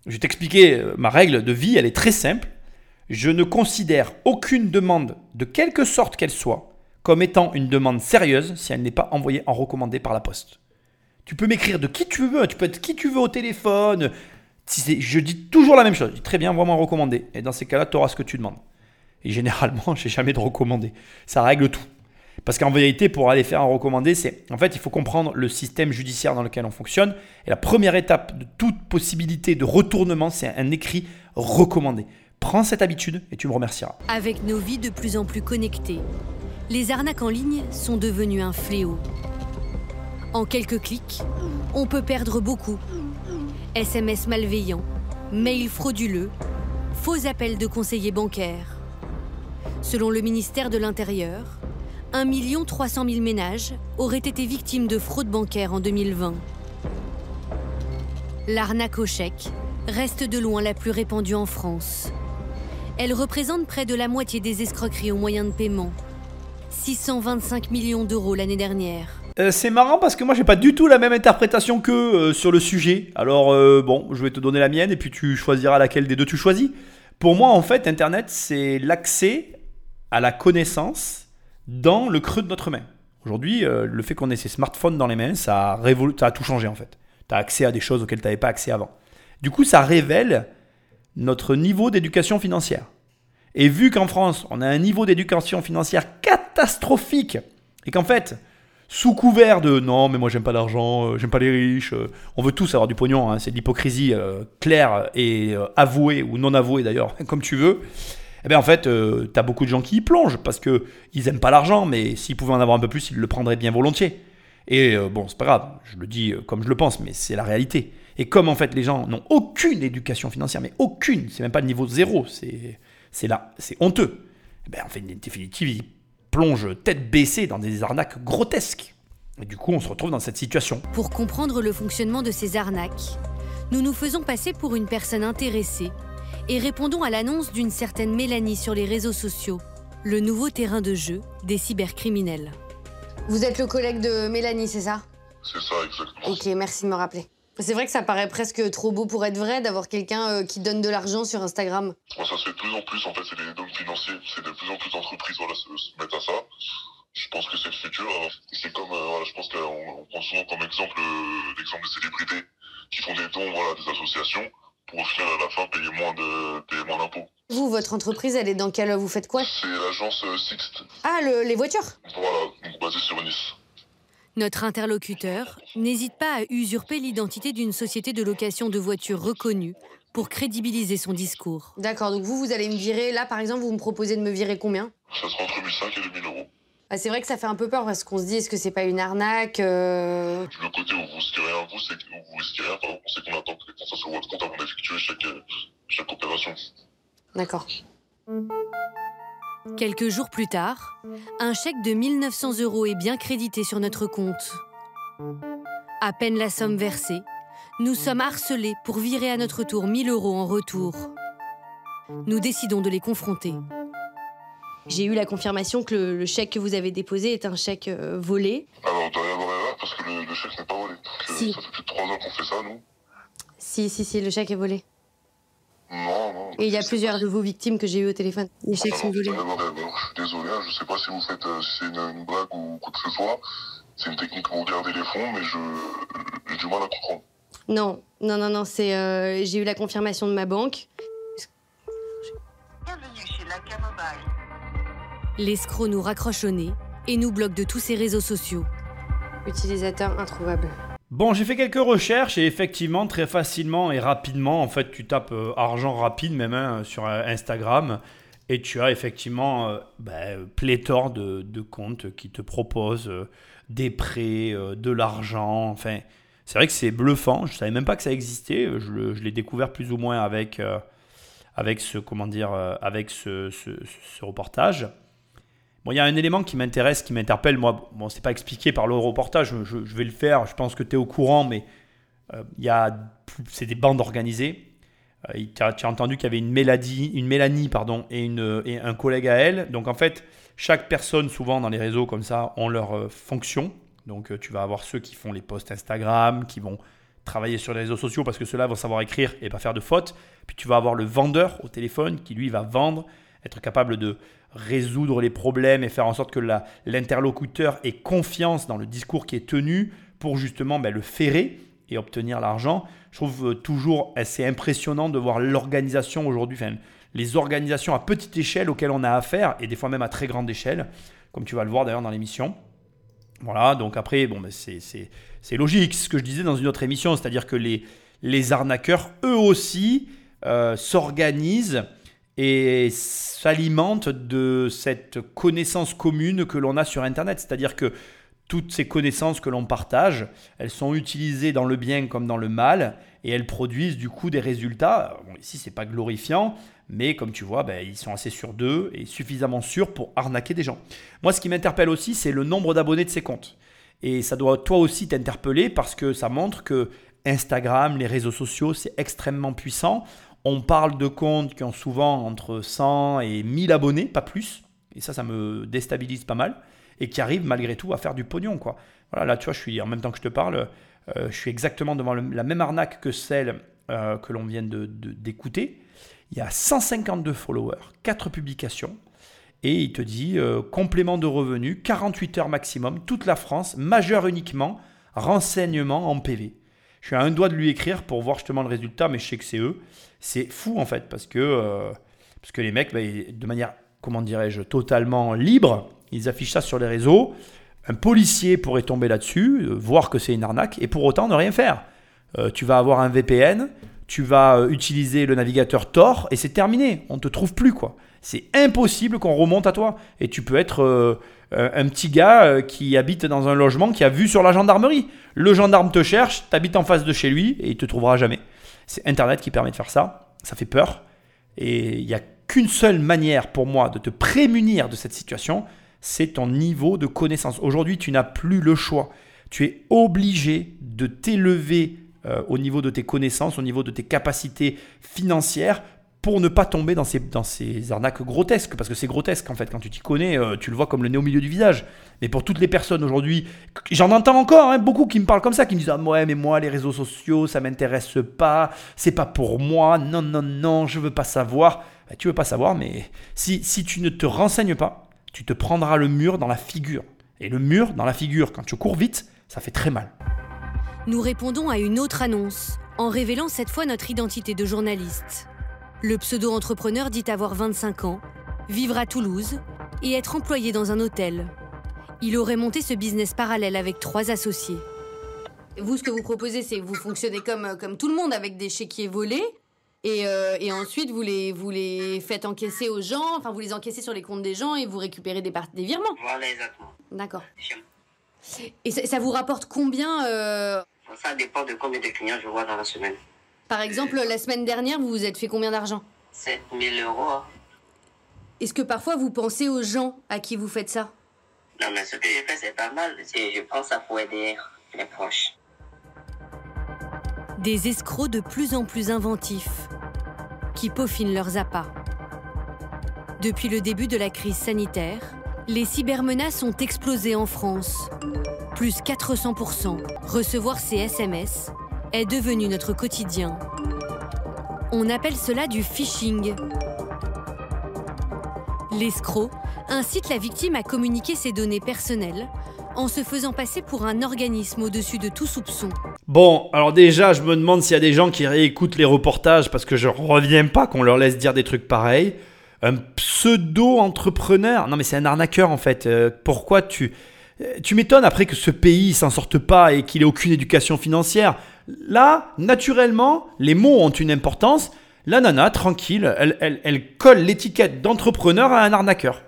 Je vais t'expliquer euh, ma règle de vie, elle est très simple. Je ne considère aucune demande, de quelque sorte qu'elle soit, comme étant une demande sérieuse si elle n'est pas envoyée en recommandé par la poste. Tu peux m'écrire de qui tu veux, tu peux être qui tu veux au téléphone. je dis toujours la même chose. très bien, en recommandé. Et dans ces cas-là, tu auras ce que tu demandes. Et généralement, j'ai jamais de recommandé. Ça règle tout. Parce qu'en vérité, pour aller faire un recommandé, c'est en fait, il faut comprendre le système judiciaire dans lequel on fonctionne. Et la première étape de toute possibilité de retournement, c'est un écrit recommandé. Prends cette habitude et tu me remercieras. Avec nos vies de plus en plus connectées, les arnaques en ligne sont devenues un fléau. En quelques clics, on peut perdre beaucoup. SMS malveillants, mails frauduleux, faux appels de conseillers bancaires. Selon le ministère de l'Intérieur, 1 300 000 ménages auraient été victimes de fraude bancaire en 2020. L'arnaque au chèque reste de loin la plus répandue en France. Elle représente près de la moitié des escroqueries aux moyens de paiement. 625 millions d'euros l'année dernière. Euh, c'est marrant parce que moi j'ai pas du tout la même interprétation que euh, sur le sujet. Alors euh, bon, je vais te donner la mienne et puis tu choisiras laquelle des deux tu choisis. Pour moi en fait, Internet c'est l'accès à la connaissance dans le creux de notre main. Aujourd'hui, euh, le fait qu'on ait ces smartphones dans les mains, ça a, tout changé en fait. Tu as accès à des choses auxquelles tu n'avais pas accès avant. Du coup, ça révèle notre niveau d'éducation financière. Et vu qu'en France, on a un niveau d'éducation financière catastrophique, et qu'en fait, sous couvert de non, mais moi j'aime pas l'argent, euh, j'aime pas les riches, euh, on veut tous avoir du pognon, hein, c'est de l'hypocrisie claire et avouée ou non avouée d'ailleurs, comme tu veux, eh bien en fait, euh, tu as beaucoup de gens qui y plongent parce qu'ils n'aiment pas l'argent, mais s'ils pouvaient en avoir un peu plus, ils le prendraient bien volontiers. Et euh, bon, c'est pas grave, je le dis euh, comme je le pense, mais c'est la réalité. Et comme en fait les gens n'ont aucune éducation financière, mais aucune, c'est même pas le niveau zéro, c'est c'est là, c'est honteux. Eh bien, en fait, en définitive, ils plongent tête baissée dans des arnaques grotesques. Et du coup, on se retrouve dans cette situation. Pour comprendre le fonctionnement de ces arnaques, nous nous faisons passer pour une personne intéressée et répondons à l'annonce d'une certaine Mélanie sur les réseaux sociaux, le nouveau terrain de jeu des cybercriminels. Vous êtes le collègue de Mélanie, c'est ça? C'est ça, exactement. Ok, merci de me rappeler. C'est vrai que ça paraît presque trop beau pour être vrai d'avoir quelqu'un euh, qui donne de l'argent sur Instagram. Bon, ça se fait de plus en plus, en fait, c'est des dons financiers. C'est de plus en plus d'entreprises voilà, se, se mettent à ça. Je pense que c'est le futur. Alors, C'est comme, euh, voilà, je pense qu'on on prend souvent comme exemple euh, l'exemple de célébrités qui font des dons voilà, à des associations pour au final, à la fin, payer moins de payer moins d'impôts. Vous, votre entreprise, elle est dans quelle... Vous faites quoi? C'est l'agence euh, Sixte, Ah, le- les voitures? Voilà, donc basée sur Nice. Notre interlocuteur n'hésite pas à usurper l'identité d'une société de location de voitures reconnue pour crédibiliser son discours. D'accord, donc vous, vous allez me virer. Là, par exemple, vous me proposez de me virer combien? Ça sera entre 1005 et 2000 euros. Ah, C'est vrai que ça fait un peu peur parce qu'on se dit, est-ce que c'est pas une arnaque euh, Le côté où vous risquez rien, vous, c'est que où vous risquez rien. Par exemple, on sait qu'on attend que les sur votre compte avant d'effectuer chaque, euh, chaque opération. D'accord. Quelques jours plus tard, un chèque de 1900 euros est bien crédité sur notre compte. À peine la somme versée, nous sommes harcelés pour virer à notre tour 1000 euros en retour. Nous décidons de les confronter. J'ai eu la confirmation que le, le chèque que vous avez déposé est un chèque euh, volé. Alors, il doit y avoir erreur parce que le, le chèque n'est pas volé. Si. Ça fait plus de 3 ans qu'on fait ça, nous. Si, si, si, le chèque est volé. Non, non. Et il y a c'est plusieurs pas- de vos victimes que j'ai eu au téléphone. Les chèques Alors, sont volés. Je suis désolé, hein, je sais pas si vous faites euh, si c'est une, une blague ou quoi que ce soit. C'est une technique pour garder les fonds, mais je j'ai du mal à comprendre. Non, non, non, non, c'est. euh, j'ai eu la confirmation de ma banque. Bienvenue chez Laca Mobile. L'escroc nous raccroche au nez et nous bloque de tous ses réseaux sociaux. Utilisateur introuvable. Bon, j'ai fait quelques recherches et effectivement, très facilement et rapidement, en fait, tu tapes euh, argent rapide même hein, sur euh, Instagram et tu as effectivement euh, ben, pléthore de, de comptes qui te proposent euh, des prêts, euh, de l'argent. Enfin, c'est vrai que c'est bluffant. Je savais même pas que ça existait. Je, l'ai découvert plus ou moins avec, avec ce comment dire, avec ce, ce- ce reportage. Bon, il y a un élément qui m'intéresse, qui m'interpelle. Moi, bon, c'est pas expliqué par le reportage, je, vais le faire. Je pense que tu es au courant, mais euh, c'est des bandes organisées. Euh, tu as, entendu qu'il y avait une Mélanie, une Mélanie pardon, et, un collègue à elle. Donc en fait, chaque personne, souvent dans les réseaux comme ça, ont leur euh, fonction. Donc tu vas avoir ceux qui font les posts Instagram, qui vont travailler sur les réseaux sociaux parce que ceux-là vont savoir écrire et pas faire de fautes. Puis tu vas avoir le vendeur au téléphone qui lui va vendre, être capable de résoudre les problèmes et faire en sorte que l'interlocuteur ait confiance dans le discours qui est tenu pour justement ben, le ferrer et obtenir l'argent. Je trouve euh, toujours assez impressionnant de voir l'organisation aujourd'hui, les organisations à petite échelle auxquelles on a affaire et des fois même à très grande échelle, comme tu vas le voir d'ailleurs dans l'émission. Voilà, donc après, bon, ben, c'est- logique, ce que je disais dans une autre émission, c'est-à-dire que les, les arnaqueurs, eux aussi, euh, s'organisent et s'alimentent de cette connaissance commune que l'on a sur Internet. C'est-à-dire que toutes ces connaissances que l'on partage, elles sont utilisées dans le bien comme dans le mal et elles produisent du coup des résultats. Bon, ici, c'est pas glorifiant, mais comme tu vois, ben, ils sont assez sûrs d'eux et suffisamment sûrs pour arnaquer des gens. Moi, ce qui m'interpelle aussi, c'est le nombre d'abonnés de ces comptes. Et ça doit toi aussi t'interpeller parce que ça montre que Instagram, les réseaux sociaux, c'est extrêmement puissant. On parle de comptes qui ont souvent entre 100 et 1000 abonnés, pas plus. Et ça, ça me déstabilise pas mal. Et qui arrivent malgré tout à faire du pognon. Quoi. Voilà, là, tu vois, je suis, en même temps que je te parle, euh, je suis exactement devant la même arnaque que celle euh, que l'on vient d'écouter. Il y a 152 followers, 4 publications. Et il te dit euh, complément de revenus, 48 heures maximum, toute la France, majeur uniquement, renseignement en PV. Je suis à un doigt de lui écrire pour voir justement le résultat, mais je sais que c'est eux. C'est fou en fait, parce que, euh, les mecs, bah, de manière, comment dirais-je, totalement libre, ils affichent ça sur les réseaux. Un policier pourrait tomber là-dessus, euh, voir que c'est une arnaque, et pour autant ne rien faire. Euh, tu vas avoir un VPN, tu vas utiliser le navigateur Tor, et c'est terminé. On ne te trouve plus, quoi. C'est impossible qu'on remonte à toi. Et tu peux être un petit gars qui habite dans un logement qui a vu sur la gendarmerie. Le gendarme te cherche, t'habites en face de chez lui et il te trouvera jamais. C'est Internet qui permet de faire ça. Ça fait peur. Et il n'y a qu'une seule manière pour moi de te prémunir de cette situation, c'est ton niveau de connaissance. Aujourd'hui, tu n'as plus le choix. Tu es obligé de t'élever euh, au niveau de tes connaissances, au niveau de tes capacités financières pour ne pas tomber dans ces, arnaques grotesques, parce que c'est grotesque en fait, quand tu t'y connais, euh, tu le vois comme le nez au milieu du visage. Mais pour toutes les personnes aujourd'hui, j'en entends encore hein, beaucoup qui me parlent comme ça, qui me disent ah, ouais mais moi les réseaux sociaux ça m'intéresse pas, c'est pas pour moi, non non non, je veux pas savoir. Tu tu veux pas savoir, mais si, si tu ne te renseignes pas, tu te prendras le mur dans la figure. Et le mur dans la figure, quand tu cours vite, ça fait très mal. Nous répondons à une autre annonce, en révélant cette fois notre identité de journaliste. Le pseudo-entrepreneur dit avoir 25 ans, vivre à Toulouse et être employé dans un hôtel. Il aurait monté ce business parallèle avec trois associés. Vous, ce que vous proposez, c'est vous fonctionnez comme, euh, comme tout le monde avec des chéquiers volés. Et, euh, et ensuite, vous les, vous les faites encaisser aux gens, enfin, vous les encaissez sur les comptes des gens et vous récupérez des, des virements. Voilà, exactement. D'accord. Et ça, ça vous rapporte combien euh, Ça dépend de combien de clients je vois dans la semaine. Par exemple, la semaine dernière, vous vous êtes fait combien d'argent 7000 euros. hein. Est-ce que parfois vous pensez aux gens à qui vous faites ça Non, mais ce que j'ai fait, c'est pas mal. C'est- Je prends ça pour aider les proches. Des escrocs de plus en plus inventifs, qui peaufinent leurs appâts. Depuis le début de la crise sanitaire, les cybermenaces ont explosé en France. Plus 400%. Recevoir ces SMS est devenu notre quotidien. On appelle cela du phishing. L'escroc incite la victime à communiquer ses données personnelles en se faisant passer pour un organisme au-dessus de tout soupçon. Bon, alors déjà, je me demande s'il y a des gens qui réécoutent les reportages parce que je reviens pas qu'on leur laisse dire des trucs pareils. Un pseudo-entrepreneur, non mais c'est un arnaqueur en fait. Euh, pourquoi tu... euh, Tu m'étonnes après que ce pays s'en sorte pas et qu'il ait aucune éducation financière. Là, naturellement, les mots ont une importance. La nana, tranquille, elle, colle l'étiquette d'entrepreneur à un arnaqueur.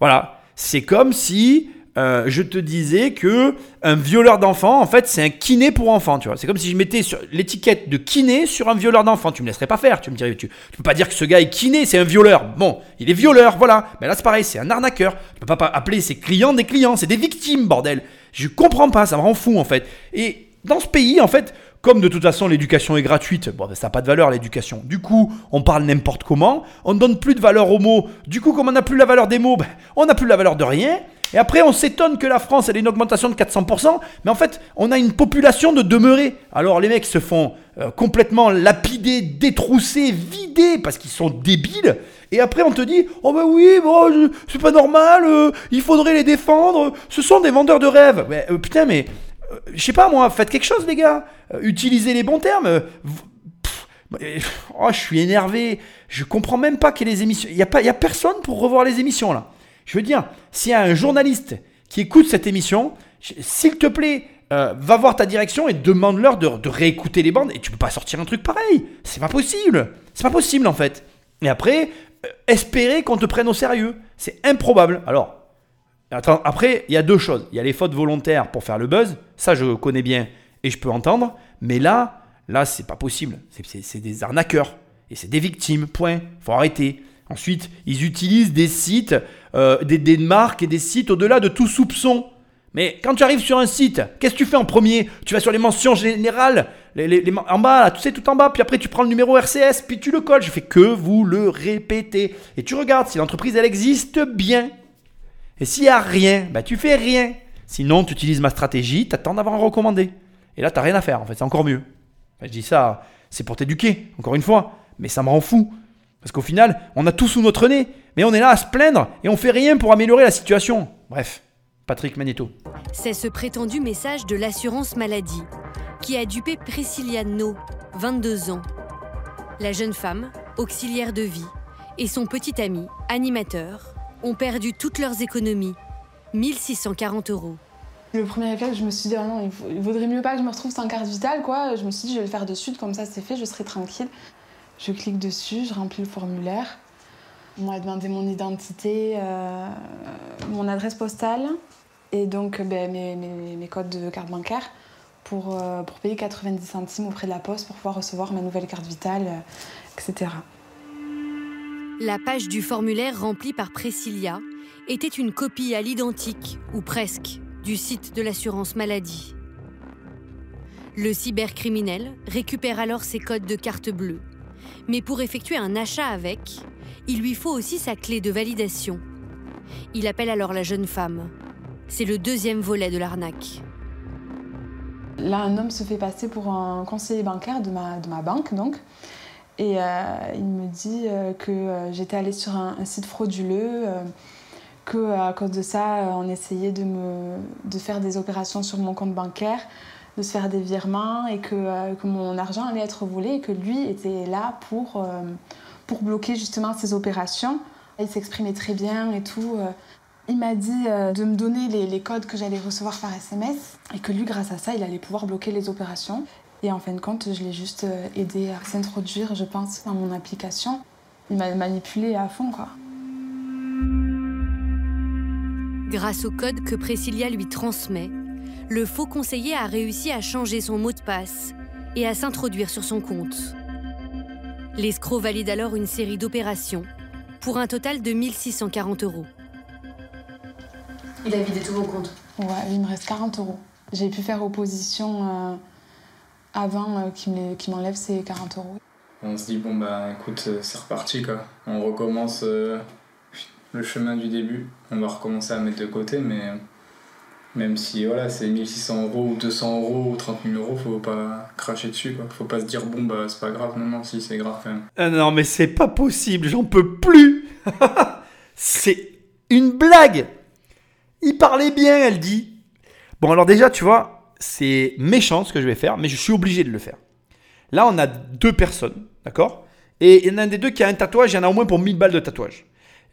Voilà, c'est comme si euh, je te disais que un violeur d'enfants, en fait, c'est un kiné pour enfants, tu vois. C'est comme si je mettais l'étiquette de kiné sur un violeur d'enfants. Tu me laisserais pas faire. Tu me dirais, tu, tu peux pas dire que ce gars est kiné, c'est un violeur. Bon, il est violeur, voilà. Mais là, c'est pareil, c'est un arnaqueur. Tu peux pas pas appeler ses clients des clients, c'est des victimes, bordel. Je comprends pas, ça me rend fou, en fait. Et dans ce pays, en fait, comme de toute façon l'éducation est gratuite, bon, ben, ça n'a pas de valeur l'éducation. Du coup, on parle n'importe comment, on ne donne plus de valeur aux mots. Du coup, comme on n'a plus la valeur des mots, ben, on n'a plus la valeur de rien. Et après, on s'étonne que la France ait une augmentation de 400%, mais en fait, on a une population de demeurés. Alors les mecs se font euh, complètement lapider, détrousser, vider parce qu'ils sont débiles. Et après, on te dit, oh ben oui, bon, c'est pas normal, euh, il faudrait les défendre. Ce sont des vendeurs de rêves. Ouais, euh, putain, mais je sais pas moi, faites quelque chose les gars. Utilisez les bons termes. Oh, je suis énervé. Je comprends même pas ait les émissions. Il y a pas, y a personne pour revoir les émissions là. Je veux dire, s'il y a un journaliste qui écoute cette émission, s'il te plaît, euh, va voir ta direction et demande-leur de, réécouter les bandes. Et tu peux pas sortir un truc pareil. C'est pas possible. C'est pas possible en fait. Et après, euh, espérer qu'on te prenne au sérieux. C'est improbable. Alors, après, il y a deux choses. Il y a les fautes volontaires pour faire le buzz. Ça, je connais bien et je peux entendre. Mais là, là, c'est pas possible. C'est des arnaqueurs. Et c'est des victimes. Point. Faut arrêter. Ensuite, ils utilisent des sites, euh, des, des marques et des sites au-delà de tout soupçon. Mais quand tu arrives sur un site, qu'est-ce que tu fais en premier? Tu vas sur les mentions générales, les, les- les- en bas, tu sais, tout en bas, puis après tu prends le numéro RCS, puis tu le colles. Je fais que vous le répéter. Et tu regardes si l'entreprise, elle existe bien. Et s'il n'y a rien, bah tu fais rien. Sinon, tu utilises ma stratégie, t'attends d'avoir un recommandé. Et là, t'as rien à faire, en fait, c'est encore mieux. Je dis ça, c'est pour t'éduquer, encore une fois. Mais ça me rend fou. Parce qu'au final, on a tout sous notre nez. Mais on est là à se plaindre et on fait rien pour améliorer la situation. Bref, Patrick Magneto. C'est ce prétendu message de l'assurance maladie qui a dupé Priscilla No, 22 ans. La jeune femme, auxiliaire de vie, et son petit ami, animateur, ont perdu toutes leurs économies, 1640 euros. Le premier réflexe, je me suis dit, ah non, il, vaudrait mieux pas que je me retrouve sans carte vitale, quoi. Je me suis dit, je vais le faire de suite, comme ça c'est fait, je serai tranquille. Je clique dessus, je remplis le formulaire. On m'a demandé mon identité, euh, mon adresse postale et donc euh, ben, mes, codes de carte bancaire pour, euh, payer 90 centimes auprès de la poste pour pouvoir recevoir ma nouvelle carte vitale, etc. La page du formulaire rempli par Priscilla était une copie à l'identique, ou presque, du site de l'assurance maladie. Le cybercriminel récupère alors ses codes de carte bleue Mais pour effectuer un achat avec, il lui faut aussi sa clé de validation. Il appelle alors la jeune femme. C'est le deuxième volet de l'arnaque. Là, un homme se fait passer pour un conseiller bancaire de ma, banque, donc. Et euh, il me dit euh, que euh, j'étais allée sur un, site frauduleux, euh, que à cause de ça, on essayait de, me, de faire des opérations sur mon compte bancaire, de se faire des virements, et que, euh, que mon argent allait être volé, et que lui était là pour, euh, pour bloquer justement ces opérations. Il s'exprimait très bien et tout. euh. Il m'a dit de me donner les, les codes que j'allais recevoir par SMS, et que lui, grâce à ça, il allait pouvoir bloquer les opérations. Et en fin de compte, je l'ai juste aidé à s'introduire, je pense, dans mon application. Il m'a manipulé à fond, quoi. Grâce au code que Priscilla lui transmet, le faux conseiller a réussi à changer son mot de passe et à s'introduire sur son compte. L'escroc valide alors une série d'opérations pour un total de 1640 euros. Il a vidé tous vos comptes. Ouais, il me reste 40 euros. J'ai pu faire opposition euh, avant euh, qu'il les- qu'il m'enlève ces 40 euros. On se dit, bon bah écoute, euh, c'est reparti quoi. On recommence euh, le chemin du début. On va recommencer à mettre de côté, mais euh, même si voilà, c'est 1600 euros ou 200 euros ou 30 000 euros, faut pas cracher dessus quoi. Faut pas se dire, bon bah c'est pas grave, non, non, si c'est grave quand même. Ah non, mais c'est pas possible, j'en peux plus. c'est une blague. Il parlait bien, elle dit. Bon, alors déjà, tu vois, c'est méchant ce que je vais faire, mais je suis obligé de le faire. Là, on a deux personnes, d'accord? Et il y en a un des deux qui a un tatouage, il y en a au moins pour 1000 balles de tatouage.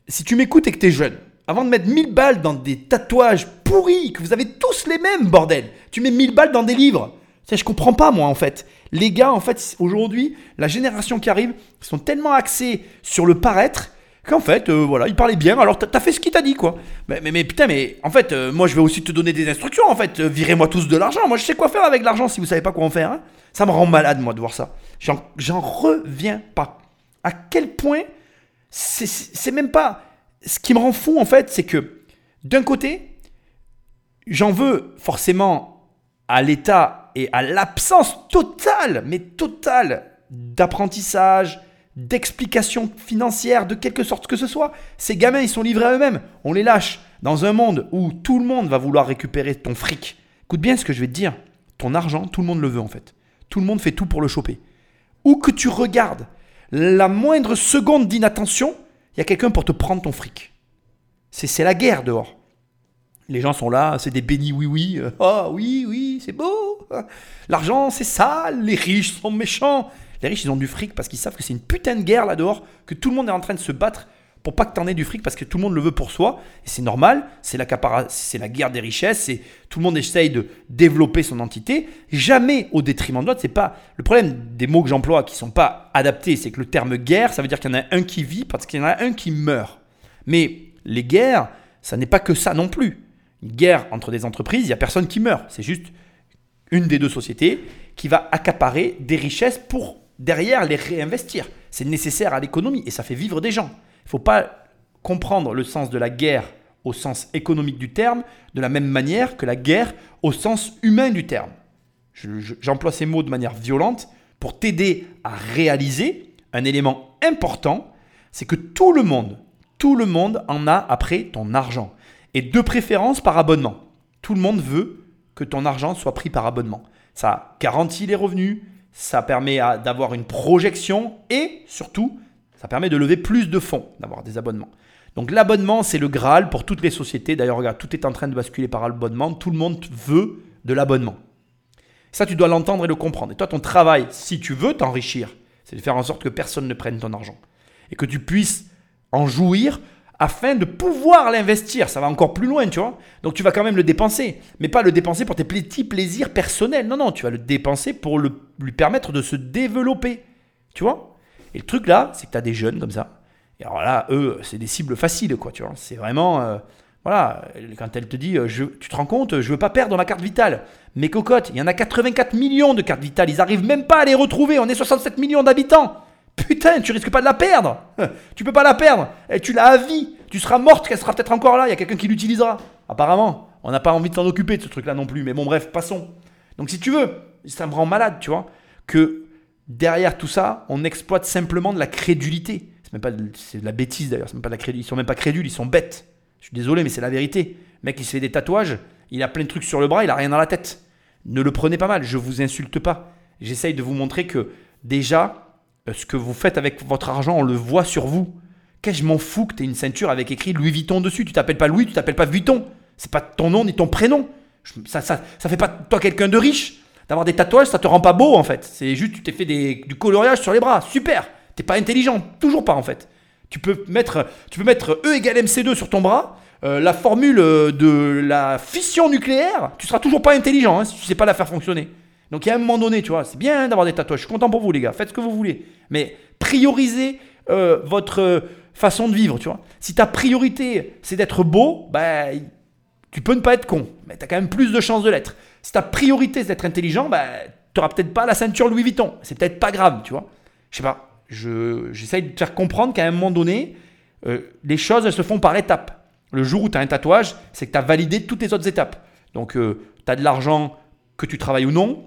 Si tu m'écoutes et que tu es jeune, avant de mettre 1000 balles dans des tatouages pourris, que vous avez tous les mêmes, bordel, tu mets 1000 balles dans des livres. Ça, je comprends pas, moi, en fait. Les gars, en fait, aujourd'hui, la génération qui arrive, ils sont tellement axés sur le paraître qu'en fait, euh, voilà, il parlait bien, alors t'as fait ce qu'il t'a dit, quoi. Mais, mais, putain, mais en fait, euh, moi, je vais aussi te donner des instructions, en fait. Euh, Virez-moi tous de l'argent. Moi, je sais quoi faire avec l'argent si vous savez pas quoi en faire. hein. Ça me rend malade, moi, de voir ça. J'en reviens pas. À quel point c'est même pas. Ce qui me rend fou, en fait, c'est que d'un côté, j'en veux forcément à l'État et à l'absence totale, mais totale, d'apprentissage, d'explication financière, de quelque sorte que ce soit. Ces gamins, ils sont livrés à eux-mêmes. On les lâche dans un monde où tout le monde va vouloir récupérer ton fric. Écoute bien ce que je vais te dire. Ton argent, tout le monde le veut en fait. Tout le monde fait tout pour le choper. Où que tu regardes, la moindre seconde d'inattention, il y a quelqu'un pour te prendre ton fric. C'est la guerre dehors. Les gens sont là, c'est des bénis oui-oui. Euh, Oh oui, oui, c'est beau. L'argent, c'est sale. Les riches sont méchants. Les riches, ils ont du fric parce qu'ils savent que c'est une putain de guerre là dehors, que tout le monde est en train de se battre pour pas que t'en aies du fric parce que tout le monde le veut pour soi. Et c'est normal, c'est la, c'est la guerre des richesses, c'est tout le monde essaye de développer son entité, jamais au détriment de l'autre. C'est pas le problème des mots que j'emploie qui sont pas adaptés, c'est que le terme guerre, ça veut dire qu'il y en a un qui vit parce qu'il y en a un qui meurt. Mais les guerres, ça n'est pas que ça non plus. Une guerre entre des entreprises, il n'y a personne qui meurt. C'est juste une des deux sociétés qui va accaparer des richesses pour derrière les réinvestir. C'est nécessaire à l'économie et ça fait vivre des gens. Il ne faut pas comprendre le sens de la guerre au sens économique du terme de la même manière que la guerre au sens humain du terme. Je- je- J'emploie ces mots de manière violente pour t'aider à réaliser un élément important, c'est que tout le monde, tout le monde en a après ton argent. Et de préférence par abonnement. Tout le monde veut que ton argent soit pris par abonnement. Ça garantit les revenus, ça permet d'avoir une projection et surtout, ça permet de lever plus de fonds, d'avoir des abonnements. Donc l'abonnement, c'est le Graal pour toutes les sociétés. D'ailleurs, regarde, tout est en train de basculer par l'abonnement. Tout le monde veut de l'abonnement. Ça, tu dois l'entendre et le comprendre. Et toi, ton travail, si tu veux t'enrichir, c'est de faire en sorte que personne ne prenne ton argent. Et que tu puisses en jouir afin de pouvoir l'investir. Ça va encore plus loin, tu vois. Donc tu vas quand même le dépenser. Mais pas le dépenser pour tes petits plaisirs personnels. Non, non, tu vas le dépenser pour lui permettre de se développer. Tu vois? Et le truc là, c'est que tu des jeunes comme ça. Et alors là, eux, c'est des cibles faciles, quoi, tu vois. C'est vraiment... euh, voilà, quand elle te dit, euh, tu te rends compte, je veux pas perdre ma carte vitale. Mais cocotte, il y en a 84 millions de cartes vitales, ils arrivent même pas à les retrouver, on est 67 millions d'habitants. Putain, tu risques pas de la perdre. Tu peux pas la perdre. Et tu l'as à vie. Tu seras morte, qu'elle sera peut-être encore là, il y a quelqu'un qui l'utilisera. Apparemment, on n'a pas envie de s'en occuper de ce truc-là non plus. Mais bon, bref, passons. Donc si tu veux, ça me rend malade, tu vois, que derrière tout ça, on exploite simplement de la crédulité. C'est même pas de, c'est de la bêtise d'ailleurs, c'est même pas. Ils sont même pas crédules, ils sont bêtes. Je suis désolé, mais c'est la vérité. Le mec, il se fait des tatouages, il a plein de trucs sur le bras, il a rien dans la tête. Ne le prenez pas mal, je vous insulte pas. J'essaye de vous montrer que déjà, euh, ce que vous faites avec votre argent, on le voit sur vous. Qu'est-ce que je m'en fous que tu aies une ceinture avec écrit Louis Vuitton dessus? Tu t'appelles pas Louis, tu t'appelles pas Vuitton. C'est pas ton nom ni ton prénom. Ça, ça, ça fait pas toi quelqu'un de riche. D'avoir des tatouages, ça te rend pas beau en fait. C'est juste, tu t'es fait du coloriage sur les bras. Super. T'es pas intelligent. Toujours pas en fait. Tu peux mettre, tu peux mettre E égale MC2 sur ton bras. euh, la formule euh, de la fission nucléaire, tu seras toujours pas intelligent hein, si tu sais pas la faire fonctionner. Donc il y a un moment donné, tu vois, c'est bien d'avoir des tatouages. Je suis content pour vous les gars. Faites ce que vous voulez. Mais priorisez euh, votre façon de vivre, tu vois. Si ta priorité c'est d'être beau, bah tu peux ne pas être con, mais tu as quand même plus de chances de l'être. Si ta priorité c'est d'être intelligent, bah, tu n'auras peut-être pas la ceinture Louis Vuitton. C'est peut-être pas grave, tu vois. Je sais pas. Je, j'essaye de te faire comprendre qu'à un moment donné, euh, les choses se font par étapes. Le jour où tu as un tatouage, c'est que tu as validé toutes les autres étapes. Donc, tu as de l'argent, que tu travailles ou non,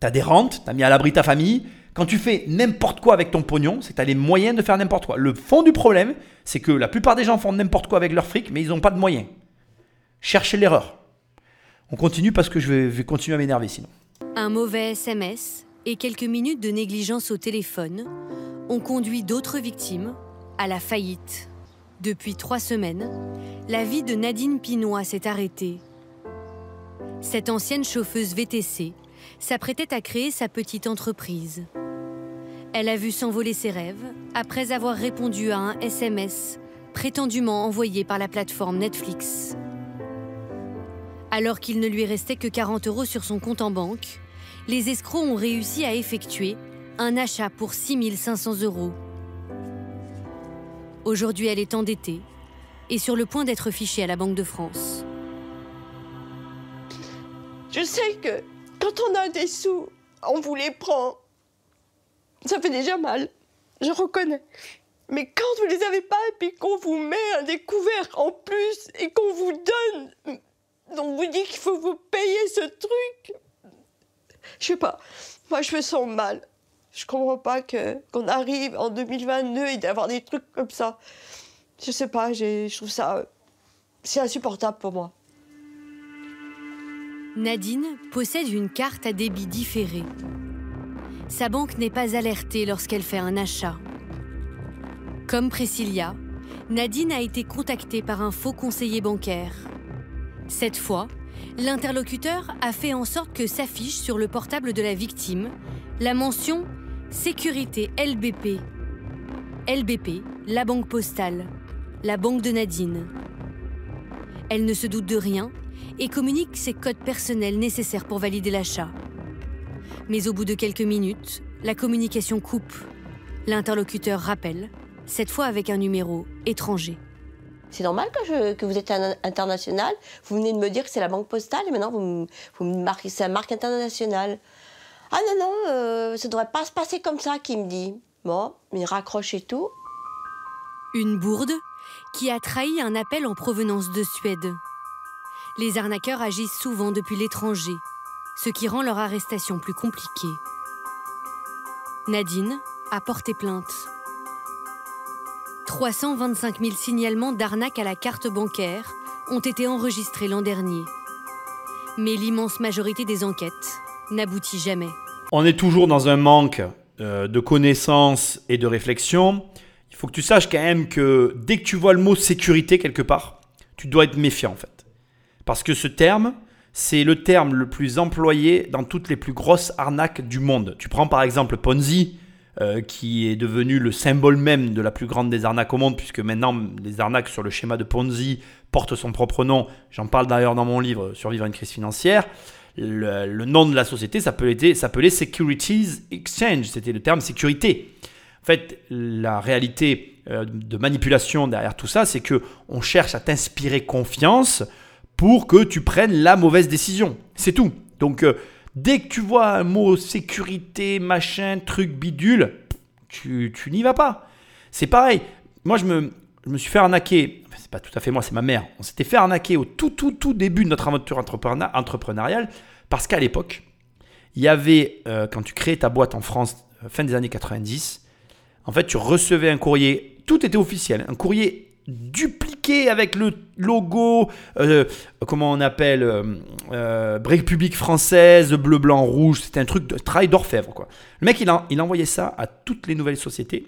tu as des rentes, tu as mis à l'abri ta famille. Quand tu fais n'importe quoi avec ton pognon, c'est que tu as les moyens de faire n'importe quoi. Le fond du problème, c'est que la plupart des gens font n'importe quoi avec leur fric, mais ils n'ont pas de moyens. Cherchez l'erreur. On continue parce que je vais, continuer à m'énerver sinon. Un mauvais SMS et quelques minutes de négligence au téléphone ont conduit d'autres victimes à la faillite. Depuis trois semaines, la vie de Nadine Pinois s'est arrêtée. Cette ancienne chauffeuse VTC s'apprêtait à créer sa petite entreprise. Elle a vu s'envoler ses rêves après avoir répondu à un SMS prétendument envoyé par la plateforme Netflix. Alors qu'il ne lui restait que 40 euros sur son compte en banque, les escrocs ont réussi à effectuer un achat pour 6500 euros. Aujourd'hui, elle est endettée et sur le point d'être fichée à la Banque de France. Je sais que quand on a des sous, on vous les prend. Ça fait déjà mal, je reconnais. Mais quand vous les avez pas et qu'on vous met un découvert en plus et qu'on vous donne, on vous dit qu'il faut vous payer ce truc, je sais pas. Moi, je me sens mal. Je comprends pas qu'on arrive en 2022 et d'avoir des trucs comme ça. Je sais pas, je trouve ça, c'est insupportable pour moi. Nadine possède une carte à débit différé. Sa banque n'est pas alertée lorsqu'elle fait un achat. Comme Priscilla, Nadine a été contactée par un faux conseiller bancaire. Cette fois, l'interlocuteur a fait en sorte que s'affiche sur le portable de la victime la mention Sécurité LBP. LBP, la banque postale, la banque de Nadine. Elle ne se doute de rien et communique ses codes personnels nécessaires pour valider l'achat. Mais au bout de quelques minutes, la communication coupe. L'interlocuteur rappelle, cette fois avec un numéro étranger. C'est normal que, je- que vous êtes un international. Vous venez de me dire que c'est la banque postale et maintenant vous me, marquez, c'est la marque internationale. Ah non, non, euh, ça devrait pas se passer comme ça, qui me dit. Bon, il raccroche et tout. Une bourde qui a trahi un appel en provenance de Suède. Les arnaqueurs agissent souvent depuis l'étranger, ce qui rend leur arrestation plus compliquée. Nadine a porté plainte. 325 000 signalements d'arnaque à la carte bancaire ont été enregistrés l'an dernier. Mais l'immense majorité des enquêtes n'aboutit jamais. On est toujours dans un manque euh, de connaissances et de réflexion. Il faut que tu saches quand même que dès que tu vois le mot sécurité quelque part, tu dois être méfiant en fait. Parce que ce terme, c'est le terme le plus employé dans toutes les plus grosses arnaques du monde. Tu prends par exemple Ponzi, euh, qui est devenu le symbole même de la plus grande des arnaques au monde, puisque maintenant les arnaques sur le schéma de Ponzi portent son propre nom. J'en parle d'ailleurs dans mon livre Survivre à une crise financière. Le, nom de la société s'appelait Securities Exchange, c'était le terme sécurité. En fait, la réalité euh, de manipulation derrière tout ça, c'est que on cherche à t'inspirer confiance pour que tu prennes la mauvaise décision. C'est tout. Donc, euh, dès que tu vois un mot sécurité, machin, truc bidule, tu, tu n'y vas pas. C'est pareil. Moi, je me, je me suis fait arnaquer. Enfin, c'est pas tout à fait moi, c'est ma mère. On s'était fait arnaquer au tout, tout, tout début de notre aventure entrepreneur- entrepreneuriale parce qu'à l'époque, il y avait, euh, quand tu créais ta boîte en France fin des années 90. En fait, tu recevais un courrier, tout était officiel, un courrier dupliqué avec le logo, euh, comment on appelle, euh, euh, République française, bleu, blanc, rouge, c'était un truc de travail d'orfèvre. Quoi. Le mec, il il envoyait ça à toutes les nouvelles sociétés,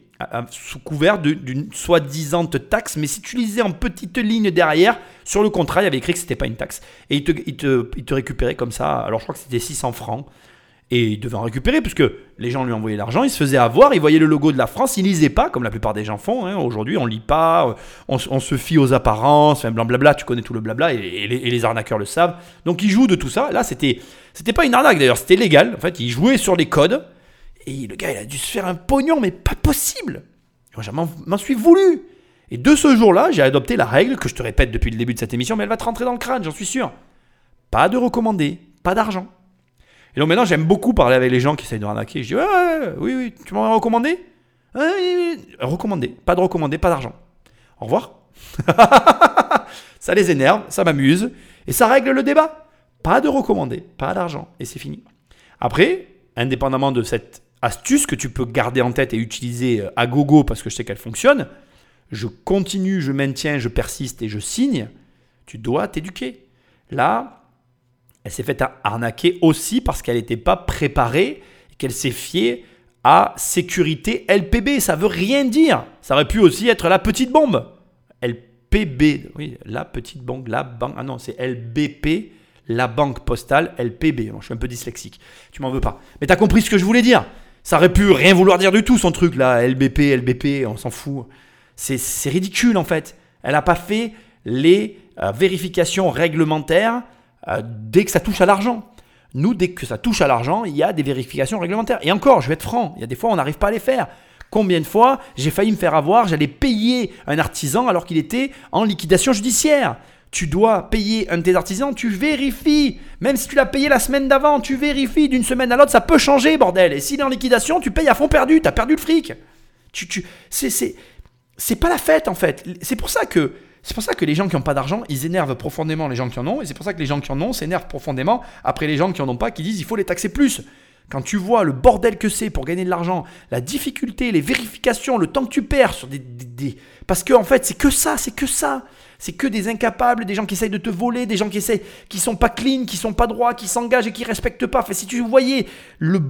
sous couvert d'une soi-disant taxe, mais si tu lisais en petite ligne derrière, sur le contrat, il avait écrit que c'était pas une taxe. Et il te, il te, il te récupérait comme ça, alors je crois que c'était 600 francs. Et il devait en récupérer, puisque les gens lui envoyaient l'argent, il se faisait avoir, il voyait le logo de la France, il lisait pas, comme la plupart des gens font. hein. Aujourd'hui, on lit pas, euh, on, se fie aux apparences, enfin, blablabla, tu connais tout le blabla, et, et les, arnaqueurs le savent. Donc il joue de tout ça. Là, c'était, c'était pas une arnaque d'ailleurs, c'était légal. En fait, il jouait sur les codes, et le gars, il a dû se faire un pognon, mais pas possible. Moi, je m'en suis voulu. Et de ce jour-là, j'ai adopté la règle que je te répète depuis le début de cette émission, mais elle va te rentrer dans le crâne, j'en suis sûr. Pas de recommandé, pas d'argent. Et donc maintenant, j'aime beaucoup parler avec les gens qui essayent de arnaquer. Je dis, oui, oui, tu m'en as recommandé oui, oui. Recommandé, pas de recommandé, pas d'argent. Au revoir. ça les énerve, ça m'amuse, et ça règle le débat. Pas de recommandé, pas d'argent, et c'est fini. Après, indépendamment de cette astuce que tu peux garder en tête et utiliser euh, à gogo parce que je sais qu'elle fonctionne, je continue, je maintiens, je persiste et je signe, tu dois t'éduquer. Là, elle s'est fait arnaquer aussi parce qu'elle n'était pas préparée qu'elle s'est fiée à sécurité LPB. Ça veut rien dire. Ça aurait pu aussi être la petite bombe. LPB, oui, la petite banque, la banque. Ah non, c'est LBP, la banque postale LPB. Je suis un peu dyslexique. Tu m'en veux pas. Mais t'as compris ce que je voulais dire. Ça aurait pu rien vouloir dire du tout, son truc là. LBP, LBP, on s'en fout. C'est c'est ridicule en fait. Elle n'a pas fait les euh, vérifications réglementaires euh, dès que ça touche à l'argent. Nous, dès que ça touche à l'argent, il y a des vérifications réglementaires. Et encore, je vais être franc, il y a des fois, on n'arrive pas à les faire. Combien de fois j'ai failli me faire avoir, j'allais payer un artisan alors qu'il était en liquidation judiciaire? Tu dois payer un de tes artisans, tu vérifies. Même si tu l'as payé la semaine d'avant, tu vérifies d'une semaine à l'autre, ça peut changer, bordel. Et s'il est en liquidation, tu payes à fond perdu, tu as perdu le fric. Tu, tu, c'est, c'est, c'est pas la fête en fait. C'est pour ça que c'est pour ça que les gens qui n'ont pas d'argent, ils énervent profondément les gens qui en ont, et c'est pour ça que les gens qui en ont s'énervent profondément après les gens qui en ont pas, qui disent il faut les taxer plus. Quand tu vois le bordel que c'est pour gagner de l'argent, la difficulté, les vérifications, le temps que tu perds sur des, parce que en fait c'est que ça, c'est que ça, c'est que des incapables, des gens qui essayent de te voler, des gens qui essayent, qui sont pas clean, qui sont pas droits, qui s'engagent et qui respectent pas. Enfin, si tu voyais le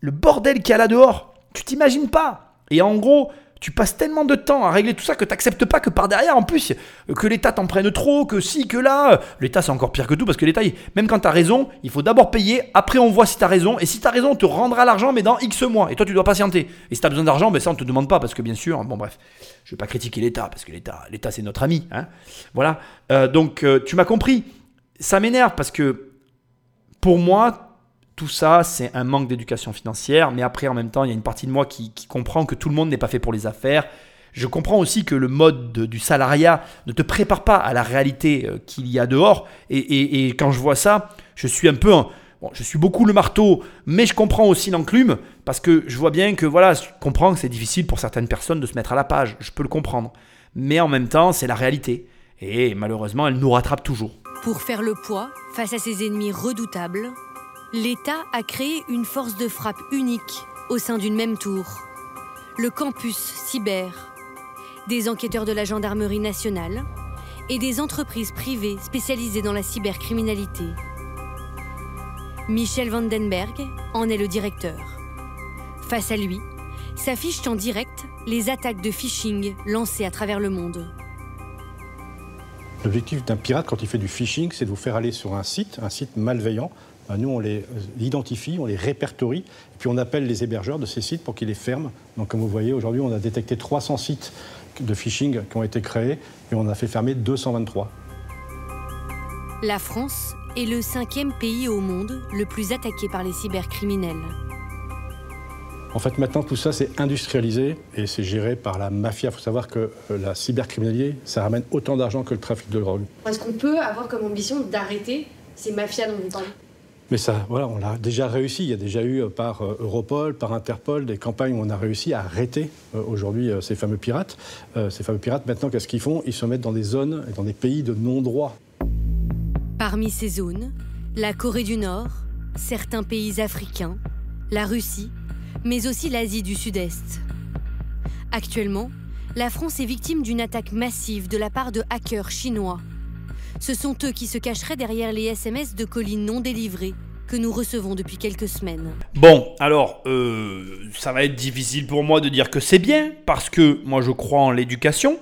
le bordel qu'il y a là dehors, tu t'imagines pas. Et en gros, tu passes tellement de temps à régler tout ça que tu n'acceptes pas que par derrière, en plus, que l'État t'en prenne trop, que si, que là. L'État, c'est encore pire que tout parce que l'État, même quand tu as raison, il faut d'abord payer, après on voit si tu as raison. Et si tu as raison, on te rendra l'argent, mais dans X mois. Et toi, tu dois patienter. Et si tu as besoin d'argent, ben ça, on te demande pas parce que bien sûr, bon, bref, je vais pas critiquer l'État parce que l'État, l'État c'est notre ami. Hein voilà. Euh, donc, euh, tu m'as compris. Ça m'énerve parce que pour moi, tout ça, c'est un manque d'éducation financière, mais après, en même temps, il y a une partie de moi qui, comprend que tout le monde n'est pas fait pour les affaires. Je comprends aussi que le mode de- du salariat ne te prépare pas à la réalité euh, qu'il y a dehors. Et quand je vois ça, je suis un peu... un- bon, je suis beaucoup le marteau, mais je comprends aussi l'enclume, parce que je vois bien que, voilà, je comprends que c'est difficile pour certaines personnes de se mettre à la page. Je peux le comprendre. Mais en même temps, c'est la réalité. Et malheureusement, elle nous rattrape toujours. Pour faire le poids face à ses ennemis redoutables, l'État a créé une force de frappe unique au sein d'une même tour. Le campus cyber, des enquêteurs de la gendarmerie nationale et des entreprises privées spécialisées dans la cybercriminalité. Michel Vandenberg en est le directeur. Face à lui, s'affichent en direct les attaques de phishing lancées à travers le monde. L'objectif d'un pirate, quand il fait du phishing, c'est de vous faire aller sur un site, un site malveillant. Ben, nous, on les euh, identifie, on les répertorie, et puis on appelle les hébergeurs de ces sites pour qu'ils les ferment. Donc, comme vous voyez, aujourd'hui, on a détecté 300 sites de phishing qui ont été créés, et on a fait fermer 223. La France est le cinquième pays au monde le plus attaqué par les cybercriminels. En fait, maintenant, tout ça, c'est industrialisé et c'est géré par la mafia. Il faut savoir que euh, la cybercriminalité, ça ramène autant d'argent que le trafic de drogue. Est-ce qu'on peut avoir comme ambition d'arrêter ces mafias dont vous parlez? Mais ça, voilà, on l'a déjà réussi. Il y a déjà eu euh, par euh, Europol, par Interpol, des campagnes où on a réussi à arrêter euh, aujourd'hui ces fameux pirates. Ces fameux pirates, maintenant, qu'est-ce qu'ils font? Ils se mettent dans des zones et dans des pays de non-droit. Parmi ces zones, la Corée du Nord, certains pays africains, la Russie, mais aussi l'Asie du Sud-Est. Actuellement, la France est victime d'une attaque massive de la part de hackers chinois. Ce sont eux qui se cacheraient derrière les SMS de colis non délivrés que nous recevons depuis quelques semaines. Bon, alors, euh, ça va être difficile pour moi de dire que c'est bien, parce que moi je crois en l'éducation.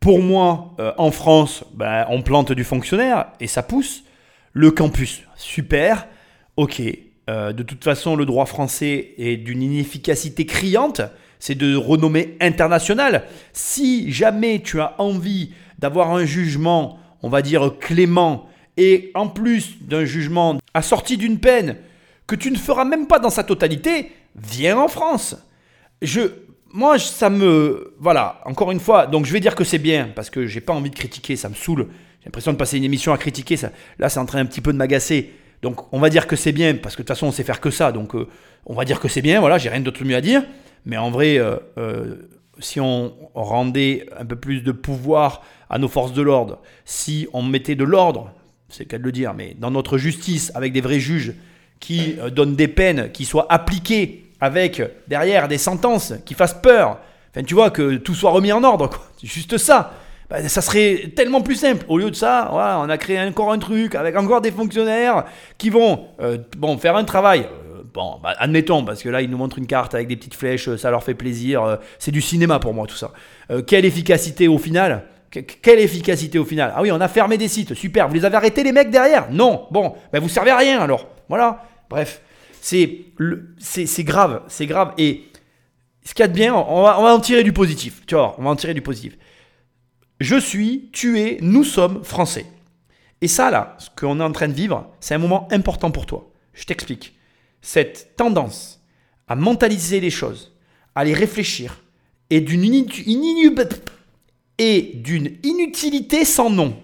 Pour moi, euh, en France, ben, on plante du fonctionnaire et ça pousse. Le campus, super, ok. Euh, de toute façon, le droit français est d'une inefficacité criante. C'est de renommée internationale. Si jamais tu as envie d'avoir un jugement, on va dire clément, et en plus d'un jugement assorti d'une peine que tu ne feras même pas dans sa totalité, viens en France. Je, moi, ça me, voilà, encore une fois, donc je vais dire que c'est bien parce que j'ai pas envie de critiquer, ça me saoule. J'ai l'impression de passer une émission à critiquer, là, c'est en train un petit peu de m'agacer. Donc, on va dire que c'est bien parce que de toute façon, on sait faire que ça, donc euh, on va dire que c'est bien. Voilà, j'ai rien d'autre mieux à dire. Mais en vrai, euh, euh, si on rendait un peu plus de pouvoir à nos forces de l'ordre, si on mettait de l'ordre c'est le cas de le dire, mais dans notre justice, avec des vrais juges qui euh, donnent des peines qui soient appliquées avec derrière des sentences qui fassent peur, enfin tu vois, que tout soit remis en ordre. C'est juste ça. Bah, ça serait tellement plus simple. Au lieu de ça, on a créé encore un truc avec encore des fonctionnaires qui vont euh, bon, faire un travail. Euh, bon, bah, admettons, parce que là, ils nous montrent une carte avec des petites flèches, ça leur fait plaisir. c'est du cinéma pour moi, tout ça. quelle efficacité au final quelle efficacité au final? Ah oui, on a fermé des sites, super. Vous les avez arrêtés les mecs derrière? Non, bon, ben vous servez à rien alors. Voilà. Bref, c'est c'est grave, c'est grave. Et ce qu'il y a de bien, on va en tirer du positif. Tu vois, on va en tirer du positif. Je suis, tu es, nous sommes français. Et ça là, ce qu'on est en train de vivre, c'est un moment important pour toi. Je t'explique. Cette tendance à mentaliser les choses, à les réfléchir, et d'une inutilité sans nom.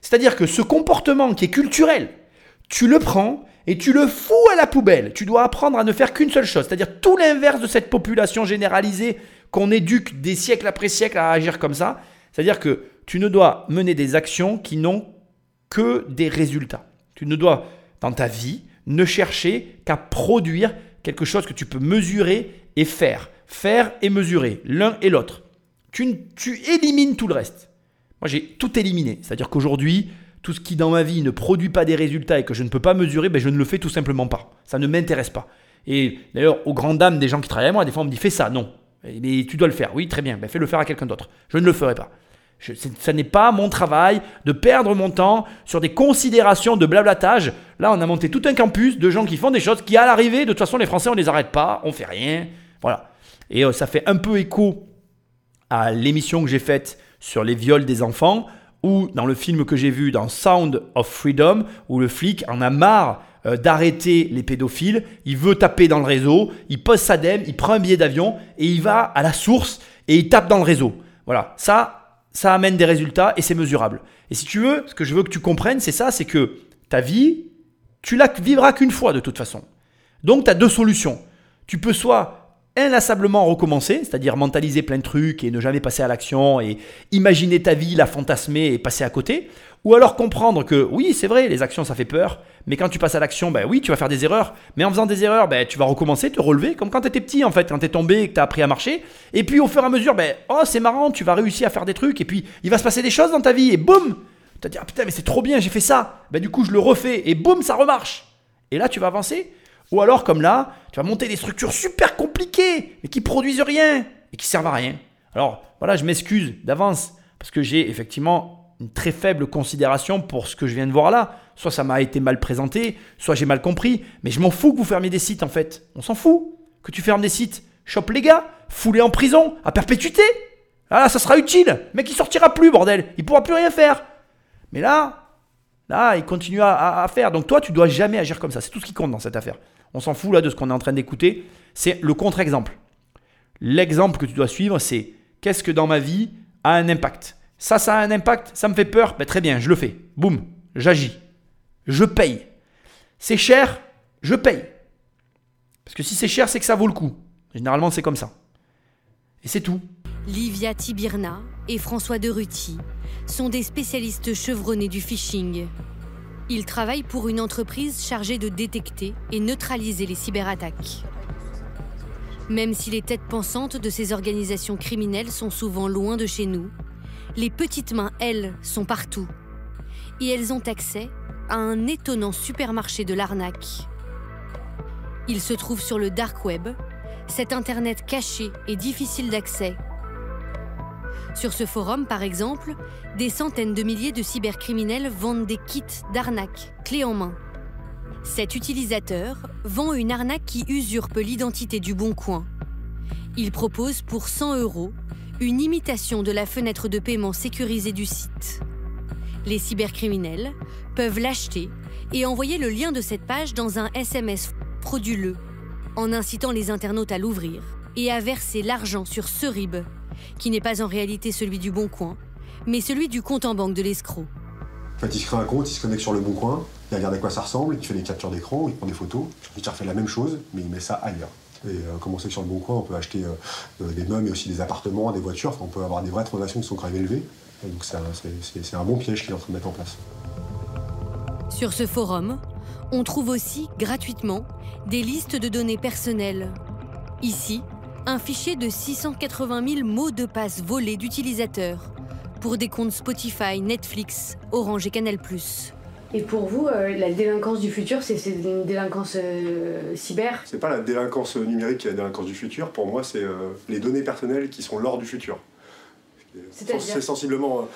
C'est-à-dire que ce comportement qui est culturel, tu le prends et tu le fous à la poubelle. Tu dois apprendre à ne faire qu'une seule chose, c'est-à-dire tout l'inverse de cette population généralisée qu'on éduque des siècles après siècles à agir comme ça. C'est-à-dire que tu ne dois mener des actions qui n'ont que des résultats. Tu ne dois, dans ta vie, ne chercher qu'à produire quelque chose que tu peux mesurer et faire. Faire et mesurer, l'un et l'autre tu, élimines tout le reste. Moi, j'ai tout éliminé. C'est-à-dire qu'aujourd'hui, tout ce qui dans ma vie ne produit pas des résultats et que je ne peux pas mesurer, ben, je ne le fais tout simplement pas. Ça ne m'intéresse pas. Et d'ailleurs, aux grandes dames des gens qui travaillent avec moi, des fois on me dit fais ça, non. Mais tu dois le faire. Oui, très bien, ben, fais le faire à quelqu'un d'autre. Je ne le ferai pas. Ce ça n'est pas mon travail de perdre mon temps sur des considérations de blablatage. Là, on a monté tout un campus de gens qui font des choses qui, à l'arrivée, de toute façon, les Français, on ne les arrête pas, on fait rien. Voilà. Et euh, ça fait un peu écho à l'émission que j'ai faite sur les viols des enfants ou dans le film que j'ai vu dans Sound of Freedom où le flic en a marre euh, d'arrêter les pédophiles, il veut taper dans le réseau, il pose sa dème, il prend un billet d'avion et il va à la source et il tape dans le réseau. Voilà, ça, ça amène des résultats et c'est mesurable. Et si tu veux, ce que je veux que tu comprennes, c'est ça, c'est que ta vie, tu la vivras qu'une fois de toute façon. Donc tu as deux solutions. Tu peux soit inlassablement recommencer, c'est-à-dire mentaliser plein de trucs et ne jamais passer à l'action et imaginer ta vie, la fantasmer et passer à côté. Ou alors comprendre que oui, c'est vrai, les actions ça fait peur, mais quand tu passes à l'action, ben oui, tu vas faire des erreurs, mais en faisant des erreurs, ben, tu vas recommencer, te relever, comme quand tu étais petit en fait, quand tu tombé et que tu appris à marcher. Et puis au fur et à mesure, ben, oh c'est marrant, tu vas réussir à faire des trucs, et puis il va se passer des choses dans ta vie, et boum Tu vas dire, ah, putain, mais c'est trop bien, j'ai fait ça. Ben, du coup, je le refais, et boum, ça remarche. Et là, tu vas avancer. Ou alors, comme là, tu vas monter des structures super compliquées, mais qui produisent rien et qui servent à rien. Alors, voilà, je m'excuse d'avance, parce que j'ai effectivement une très faible considération pour ce que je viens de voir là. Soit ça m'a été mal présenté, soit j'ai mal compris, mais je m'en fous que vous fermiez des sites en fait. On s'en fout que tu fermes des sites. Chope les gars, fous-les en prison, à perpétuité. Ah, ça sera utile. Mais qui sortira plus, bordel. Il pourra plus rien faire. Mais là, là, il continue à, à faire. Donc toi, tu dois jamais agir comme ça. C'est tout ce qui compte dans cette affaire on s'en fout là de ce qu'on est en train d'écouter, c'est le contre-exemple. L'exemple que tu dois suivre, c'est qu'est-ce que dans ma vie a un impact? Ça, ça a un impact, ça me fait peur, ben, très bien, je le fais. Boum, j'agis. Je paye. C'est cher, je paye. Parce que si c'est cher, c'est que ça vaut le coup. Généralement, c'est comme ça. Et c'est tout. Livia Tibirna et François de Ruty sont des spécialistes chevronnés du phishing. Ils travaillent pour une entreprise chargée de détecter et neutraliser les cyberattaques. Même si les têtes pensantes de ces organisations criminelles sont souvent loin de chez nous, les petites mains, elles, sont partout. Et elles ont accès à un étonnant supermarché de l'arnaque. Il se trouve sur le dark web, cet Internet caché et difficile d'accès. Sur ce forum, par exemple, des centaines de milliers de cybercriminels vendent des kits d'arnaque, clés en main. Cet utilisateur vend une arnaque qui usurpe l'identité du bon coin. Il propose pour 100 euros une imitation de la fenêtre de paiement sécurisée du site. Les cybercriminels peuvent l'acheter et envoyer le lien de cette page dans un SMS frauduleux, en incitant les internautes à l'ouvrir et à verser l'argent sur ce RIB, qui n'est pas en réalité celui du bon coin, mais celui du compte en banque de l'escroc. En fait, il se crée un compte, il se connecte sur le bon coin, il regarde à quoi ça ressemble, il fait des captures d'écran, il prend des photos, il refait la même chose, mais il met ça ailleurs. Et euh, comme on sait que sur le bon coin, on peut acheter euh, euh, des meubles, mais aussi des appartements, des voitures, on peut avoir des vraies transactions qui sont même élevées. Donc c'est un bon piège qu'il est en train de mettre en place. Sur ce forum, on trouve aussi, gratuitement, des listes de données personnelles. Ici, un fichier de 680 000 mots de passe volés d'utilisateurs pour des comptes Spotify, Netflix, Orange et Canal+. Et pour vous, euh, la délinquance du futur, c'est une délinquance euh, cyber? C'est pas la délinquance numérique qui est la délinquance du futur, pour moi, c'est euh, les données personnelles qui sont l'or du futur. C'est sensiblement.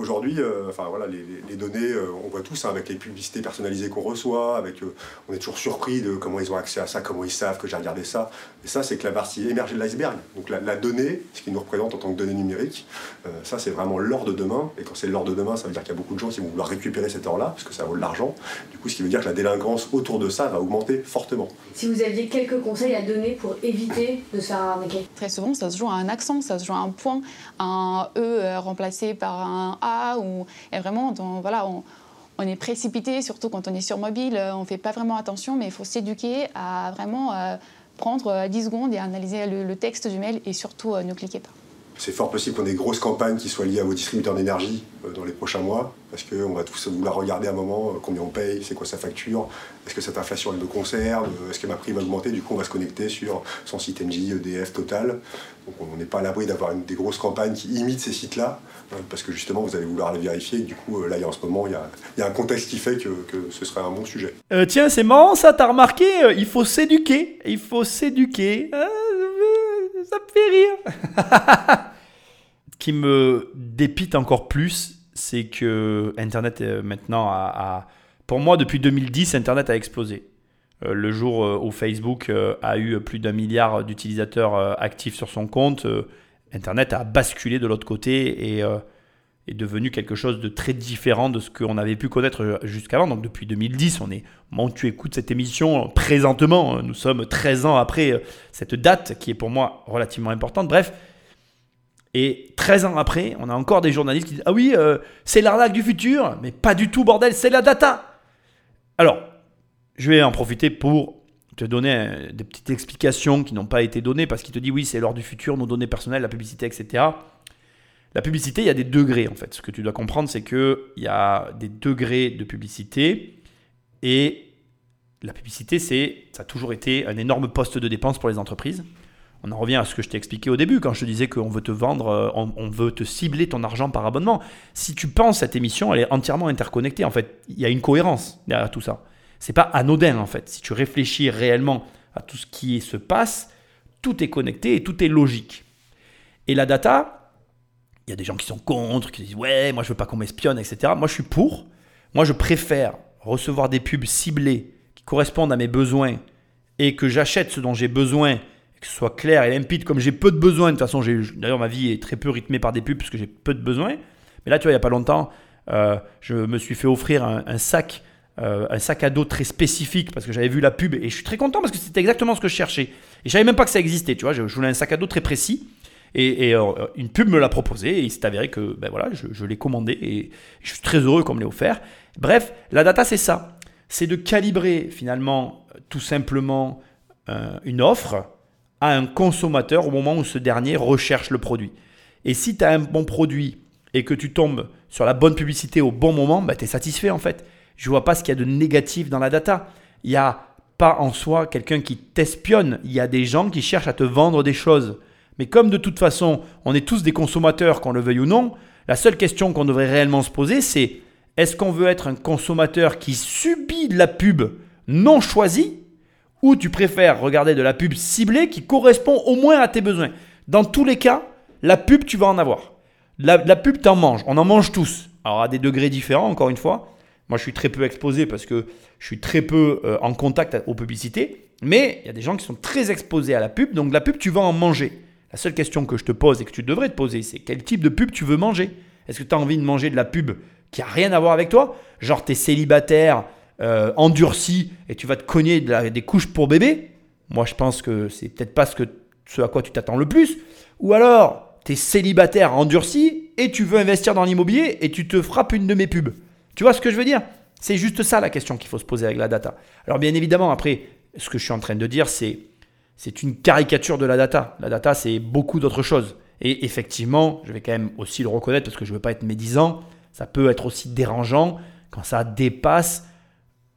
Aujourd'hui, euh, enfin voilà, les, données, euh, on voit tout ça avec les publicités personnalisées qu'on reçoit, avec, euh, on est toujours surpris de comment ils ont accès à ça, comment ils savent que j'ai regardé ça. Et ça, c'est que la partie émergée de l'iceberg. Donc la, la donnée, ce qui nous représente en tant que donnée numérique, euh, ça c'est vraiment l'or de demain. Et quand c'est l'or de demain, ça veut dire qu'il y a beaucoup de gens qui vont vouloir récupérer cet or-là, parce que ça vaut de l'argent. Du coup, ce qui veut dire que la délinquance autour de ça va augmenter fortement. Si vous aviez quelques conseils à donner pour éviter de se faire arnaquer? Très souvent, ça se joue à un accent, ça se joue à un point, un E remplacé par un A. Ou... Vraiment, dans- voilà, on, on est précipité, surtout quand on est sur mobile, euh, on ne fait pas vraiment attention, mais il faut s'éduquer à vraiment euh, prendre euh, 10 secondes et analyser le, texte du mail et surtout euh, ne cliquez pas. C'est fort possible qu'on ait des grosses campagnes qui soient liées à vos distributeurs d'énergie euh, dans les prochains mois, parce qu'on va tous vouloir regarder à un moment euh, combien on paye, c'est quoi sa facture, est-ce que cette inflation elle me concerne, euh, est-ce que ma prime va augmenter, du coup on va se connecter sur son site NJ, EDF, Total. Donc on n'est pas à l'abri d'avoir des grosses campagnes qui imitent ces sites-là, euh, parce que justement vous allez vouloir les vérifier, et du coup euh, là en ce moment il y a, un contexte qui fait que, ce serait un bon sujet. Euh, tiens, c'est marrant ça, t'as remarqué euh, Il faut s'éduquer. Il faut s'éduquer. Euh, ça me fait rire. Qui me dépite encore plus, c'est que Internet euh, maintenant a, Pour moi, depuis 2010, Internet a explosé. Euh, le jour euh, où Facebook euh, a eu plus d'un milliard d'utilisateurs euh, actifs sur son compte, euh, Internet a basculé de l'autre côté et euh, est devenu quelque chose de très différent de ce qu'on avait pu connaître jusqu'avant. Donc depuis 2010, on est, au moment où tu écoutes cette émission, présentement, nous sommes 13 ans après euh, cette date qui est pour moi relativement importante. Bref, et 13 ans après, on a encore des journalistes qui disent Ah oui, euh, c'est l'arnaque du futur, mais pas du tout, bordel, c'est la data. Alors, je vais en profiter pour te donner euh, des petites explications qui n'ont pas été données parce qu'il te dit Oui, c'est l'heure du futur, nos données personnelles, la publicité, etc. La publicité, il y a des degrés en fait. Ce que tu dois comprendre, c'est qu'il y a des degrés de publicité et la publicité, c'est, ça a toujours été un énorme poste de dépense pour les entreprises. On en revient à ce que je t'ai expliqué au début quand je te disais qu'on veut te vendre, euh, on, on veut te cibler ton argent par abonnement. Si tu penses cette émission, elle est entièrement interconnectée. En fait, il y a une cohérence derrière tout ça. C'est pas anodin en fait. Si tu réfléchis réellement à tout ce qui se passe, tout est connecté et tout est logique. Et la data, il y a des gens qui sont contre, qui disent ouais, moi je veux pas qu'on m'espionne, etc. Moi je suis pour. Moi je préfère recevoir des pubs ciblées qui correspondent à mes besoins et que j'achète ce dont j'ai besoin, que ce soit clair et limpide, comme j'ai peu de besoins. De toute façon, d'ailleurs ma vie est très peu rythmée par des pubs parce que j'ai peu de besoins. Mais là, tu vois, il y a pas longtemps, euh, je me suis fait offrir un sac. Euh, un sac à dos très spécifique parce que j'avais vu la pub et je suis très content parce que c'était exactement ce que je cherchais. Et je savais même pas que ça existait, tu vois. Je, voulais un sac à dos très précis. Et, euh, une pub me l'a proposé et il s'est avéré que ben voilà, je, l'ai commandé et je suis très heureux qu'on me l'ait offert. Bref, la data c'est ça, c'est de calibrer finalement tout simplement euh, une offre à un consommateur au moment où ce dernier recherche le produit. Et si tu as un bon produit et que tu tombes sur la bonne publicité au bon moment, bah, tu es satisfait en fait. Je vois pas ce qu'il y a de négatif dans la data. Il y a pas en soi quelqu'un qui t'espionne. Il y a des gens qui cherchent à te vendre des choses. Mais comme de toute façon, on est tous des consommateurs, qu'on le veuille ou non, la seule question qu'on devrait réellement se poser, c'est est-ce qu'on veut être un consommateur qui subit de la pub non choisie ou tu préfères regarder de la pub ciblée qui correspond au moins à tes besoins? Dans tous les cas, la pub, tu vas en avoir. La, la pub, t'en manges. On en mange tous. Alors à des degrés différents, encore une fois. Moi, je suis très peu exposé parce que je suis très peu euh, en contact aux publicités. Mais il y a des gens qui sont très exposés à la pub. Donc la pub, tu vas en manger. La seule question que je te pose et que tu devrais te poser, c'est quel type de pub tu veux manger? Est-ce que tu as envie de manger de la pub qui a rien à voir avec toi? Genre, tu es célibataire, euh, endurci et tu vas te cogner des couches pour bébé? Moi, je pense que c'est peut-être pas ce, que, ce à quoi tu t'attends le plus. Ou alors, tu es célibataire, endurci et tu veux investir dans l'immobilier et tu te frappes une de mes pubs. Tu vois ce que je veux dire? C'est juste ça la question qu'il faut se poser avec la data. Alors, bien évidemment, après, ce que je suis en train de dire, c'est une caricature de la data. La data, c'est beaucoup d'autres choses. Et effectivement, je vais quand même aussi le reconnaître parce que je ne veux pas être médisant, ça peut être aussi dérangeant quand ça dépasse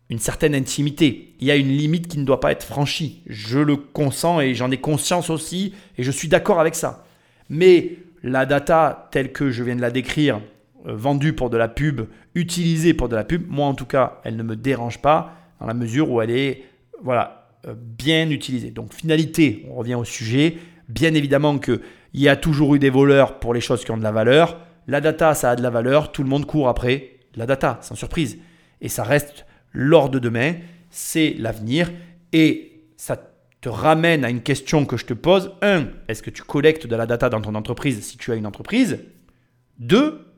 une certaine intimité. Il y a une limite qui ne doit pas être franchie. Je le consens et j'en ai conscience aussi et je suis d'accord avec ça. Mais la data telle que je viens de la décrire, vendue pour de la pub, utilisée pour de la pub, moi en tout cas, elle ne me dérange pas dans la mesure où elle est voilà, euh, bien utilisée. Donc finalité, on revient au sujet. Bien évidemment qu'il y a toujours eu des voleurs pour les choses qui ont de la valeur. La data, ça a de la valeur. Tout le monde court après la data, sans surprise. Et ça reste l'or de demain. C'est l'avenir. Et ça te ramène à une question que je te pose. Un, est-ce que tu collectes de la data dans ton entreprise si tu as une entreprise? Deux,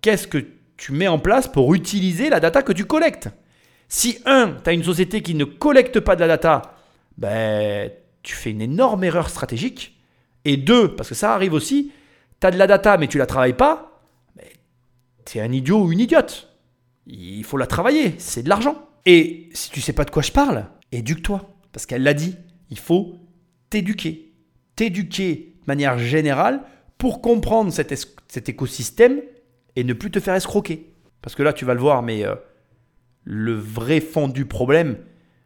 qu'est-ce que tu mets en place pour utiliser la data que tu collectes? Si un, tu as une société qui ne collecte pas de la data, ben, tu fais une énorme erreur stratégique. Et deux, parce que ça arrive aussi, tu as de la data mais tu la travailles pas, tu es un idiot ou une idiote. Il faut la travailler, c'est de l'argent. Et si tu sais pas de quoi je parle, éduque-toi. Parce qu'elle l'a dit, il faut t'éduquer. T'éduquer de manière générale pour comprendre cet écosystème et ne plus te faire escroquer. Parce que là, tu vas le voir, mais euh, le vrai fond du problème,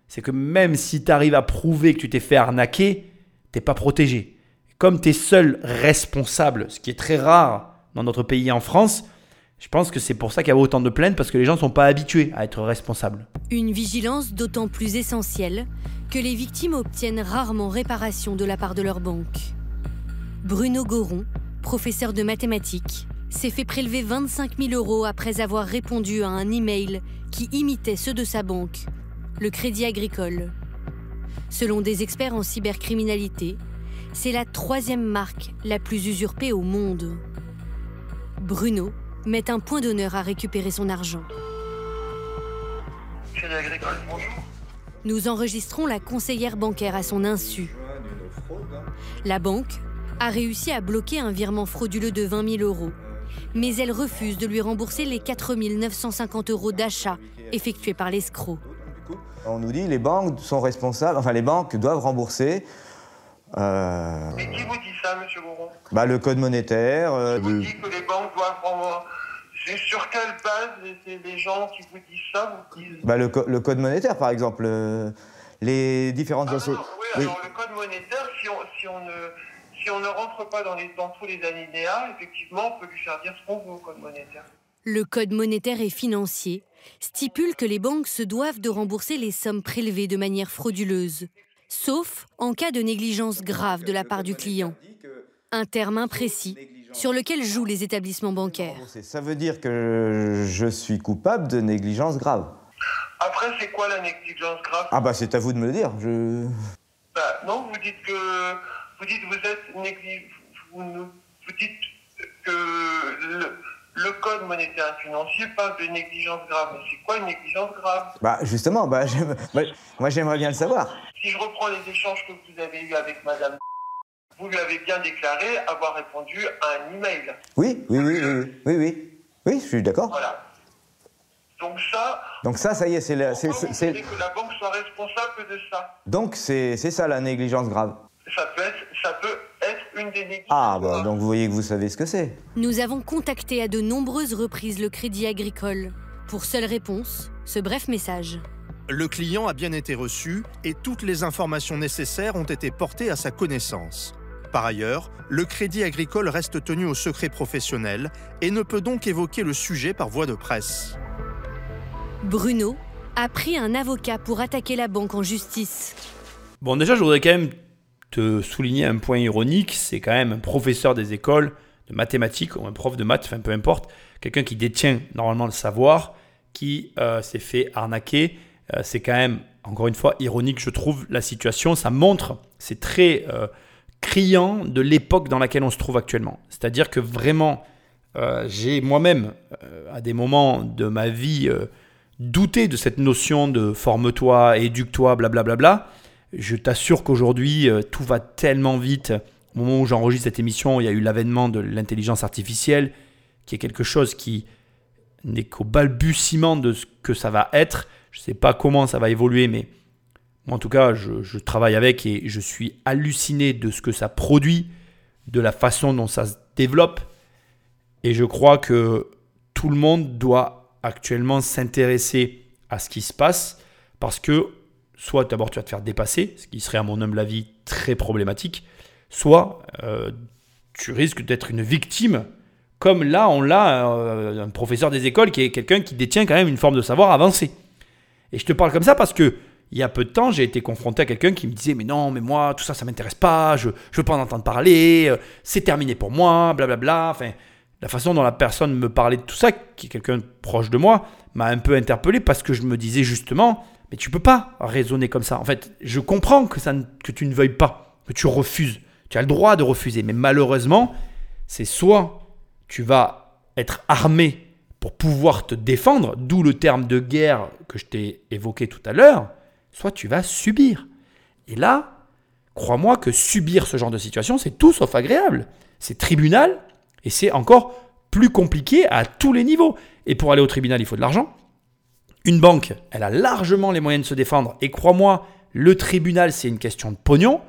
c'est que même si tu arrives à prouver que tu t'es fait arnaquer, t'es pas protégé. Comme tu es seul responsable, ce qui est très rare dans notre pays en France, je pense que c'est pour ça qu'il y a autant de plaintes, parce que les gens ne sont pas habitués à être responsables. Une vigilance d'autant plus essentielle que les victimes obtiennent rarement réparation de la part de leur banque. Bruno Goron, professeur de mathématiques, s'est fait prélever 25 000 euros après avoir répondu à un email qui imitait ceux de sa banque, le Crédit Agricole. Selon des experts en cybercriminalité, c'est la troisième marque la plus usurpée au monde. Bruno met un point d'honneur à récupérer son argent. Crédit Agricole, bonjour. Nous enregistrons la conseillère bancaire à son insu. La banque a réussi à bloquer un virement frauduleux de 20 000 euros, mais elle refuse de lui rembourser les 4 950 euros d'achat effectués par l'escroc. On nous dit les banques sont responsables, enfin les banques doivent rembourser euh, Mais qui vous dit ça, monsieur Goron bah, le code monétaire. euh, Vous le- dites que les banques doivent rembourser? C'est sur quelle base c'est les gens qui vous disent ça vous disent... bah, le, co- le code monétaire, par exemple. euh, les différentes Ah assos- non, oui, Oui. alors le code monétaire, si on, si on, ne, si on ne rentre pas dans, les, dans tous les alinéas, effectivement, on peut lui faire dire ce qu'on veut au code monétaire. Le code monétaire et financier stipule que les banques se doivent de rembourser les sommes prélevées de manière frauduleuse, sauf en cas de négligence grave de la part du client. Un terme imprécis sur lequel jouent les établissements bancaires. Ça veut dire que je suis coupable de négligence grave. Après, c'est quoi la négligence grave? Ah bah c'est à vous de me le dire. Je... Bah, Non, vous dites que vous dites vous êtes vous, dites que le, le code monétaire et financier parle de négligence grave. Mais c'est quoi une négligence grave? Bah justement, bah, bah, moi j'aimerais bien le savoir. Si je reprends les échanges que vous avez eus avec Madame, vous lui avez bien déclaré avoir répondu à un email. Oui, oui, oui, oui, oui, oui, oui. Je suis d'accord. Voilà. Donc ça, Donc ça, ça y est, c'est la- c'est- que la banque soit responsable de ça? donc c'est ça la négligence grave. Ça peut être, ça peut être une des négligences. Ah bah donc vous voyez que vous savez ce que c'est. Nous avons contacté à de nombreuses reprises le Crédit Agricole. Pour seule réponse, ce bref message. Le client a bien été reçu et toutes les informations nécessaires ont été portées à sa connaissance. Par ailleurs, le crédit agricole reste tenu au secret professionnel et ne peut donc évoquer le sujet par voie de presse. Bruno a pris un avocat pour attaquer la banque en justice. Bon, déjà, je voudrais quand même te souligner un point ironique. C'est quand même un professeur des écoles de mathématiques ou un prof de maths, enfin peu importe, quelqu'un qui détient normalement le savoir, qui euh, s'est fait arnaquer. Euh, c'est quand même, encore une fois, ironique, je trouve, la situation. Ça montre, c'est très euh, criant de l'époque dans laquelle on se trouve actuellement. C'est-à-dire que vraiment, j'ai moi-même, à des moments de ma vie, douté de cette notion de forme-toi, éduque-toi, blablabla. Je t'assure qu'aujourd'hui, tout va tellement vite. Au moment où j'enregistre cette émission, il y a eu l'avènement de l'intelligence artificielle, qui est quelque chose qui n'est qu'au balbutiement de ce que ça va être. Je ne sais pas comment ça va évoluer, mais moi en tout cas, je, travaille avec et je suis halluciné de ce que ça produit, de la façon dont ça se développe. Et je crois que tout le monde doit actuellement s'intéresser à ce qui se passe parce que soit d'abord tu vas te faire dépasser, ce qui serait à mon humble avis très problématique, soit euh, tu risques d'être une victime comme là, on l'a, euh, un professeur des écoles qui est quelqu'un qui détient quand même une forme de savoir avancé. Et je te parle comme ça parce que il y a peu de temps, j'ai été confronté à quelqu'un qui me disait Mais non, mais moi, tout ça, ça m'intéresse pas, je ne veux pas en entendre parler, euh, c'est terminé pour moi, blablabla. Enfin, la façon dont la personne me parlait de tout ça, qui est quelqu'un proche de moi, m'a un peu interpellé parce que je me disais justement Mais tu peux pas raisonner comme ça. En fait, je comprends que, que tu ne veuilles pas, que tu refuses. Tu as le droit de refuser, mais malheureusement, c'est soit tu vas être armé pour pouvoir te défendre, d'où le terme de guerre que je t'ai évoqué tout à l'heure, soit tu vas subir. Et là, crois-moi que subir ce genre de situation, c'est tout sauf agréable. C'est tribunal et c'est encore plus compliqué à tous les niveaux. Et pour aller au tribunal, il faut de l'argent. Une banque, elle a largement les moyens de se défendre. Et crois-moi, le tribunal, c'est une question de pognon.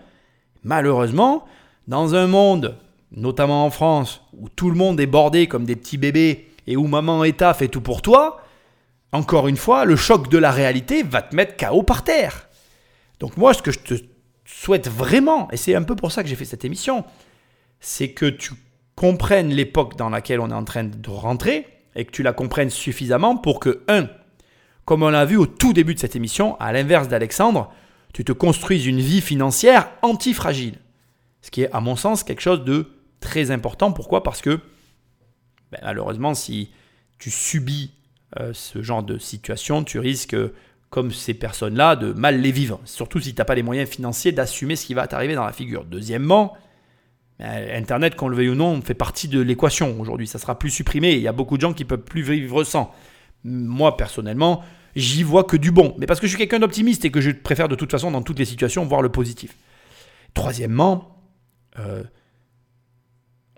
Malheureusement, dans un monde notamment en France, où tout le monde est bordé comme des petits bébés et où maman État fait tout pour toi, encore une fois, le choc de la réalité va te mettre KO par terre. Donc moi, ce que je te souhaite vraiment, et c'est un peu pour ça que j'ai fait cette émission, c'est que tu comprennes l'époque dans laquelle on est en train de rentrer et que tu la comprennes suffisamment pour que, un, comme on l'a vu au tout début de cette émission, à l'inverse d'Alexandre, tu te construises une vie financière antifragile. Ce qui est, à mon sens, quelque chose de très important. Pourquoi? Parce que ben, malheureusement, si tu subis euh, ce genre de situation, tu risques, comme ces personnes-là, de mal les vivre. Surtout si tu n'as pas les moyens financiers d'assumer ce qui va t'arriver dans la figure. Deuxièmement, ben, Internet, qu'on le veuille ou non, fait partie de l'équation aujourd'hui. Ça sera plus supprimé. Il y a beaucoup de gens qui peuvent plus vivre sans. Moi, personnellement, j'y vois que du bon. Mais parce que je suis quelqu'un d'optimiste et que je préfère de toute façon, dans toutes les situations, voir le positif. Troisièmement, euh,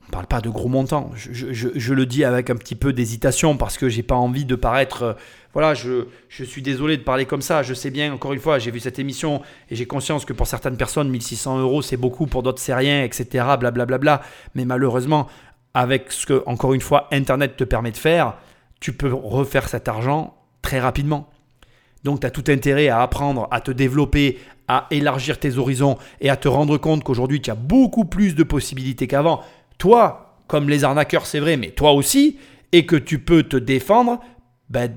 on parle pas de gros montants. Je, le dis avec un petit peu d'hésitation parce que j'ai pas envie de paraître. Euh, voilà, je, suis désolé de parler comme ça. Je sais bien, encore une fois, j'ai vu cette émission et j'ai conscience que pour certaines personnes, 1600 euros, c'est beaucoup, pour d'autres, c'est rien, etc. Blablabla. Bla, bla, Mais malheureusement, avec ce que, encore une fois, Internet te permet de faire, tu peux refaire cet argent très rapidement. Donc, tu as tout intérêt à apprendre, à te développer, à élargir tes horizons et à te rendre compte qu'aujourd'hui, tu as beaucoup plus de possibilités qu'avant toi, comme les arnaqueurs, c'est vrai, mais toi aussi, et que tu peux te défendre ben,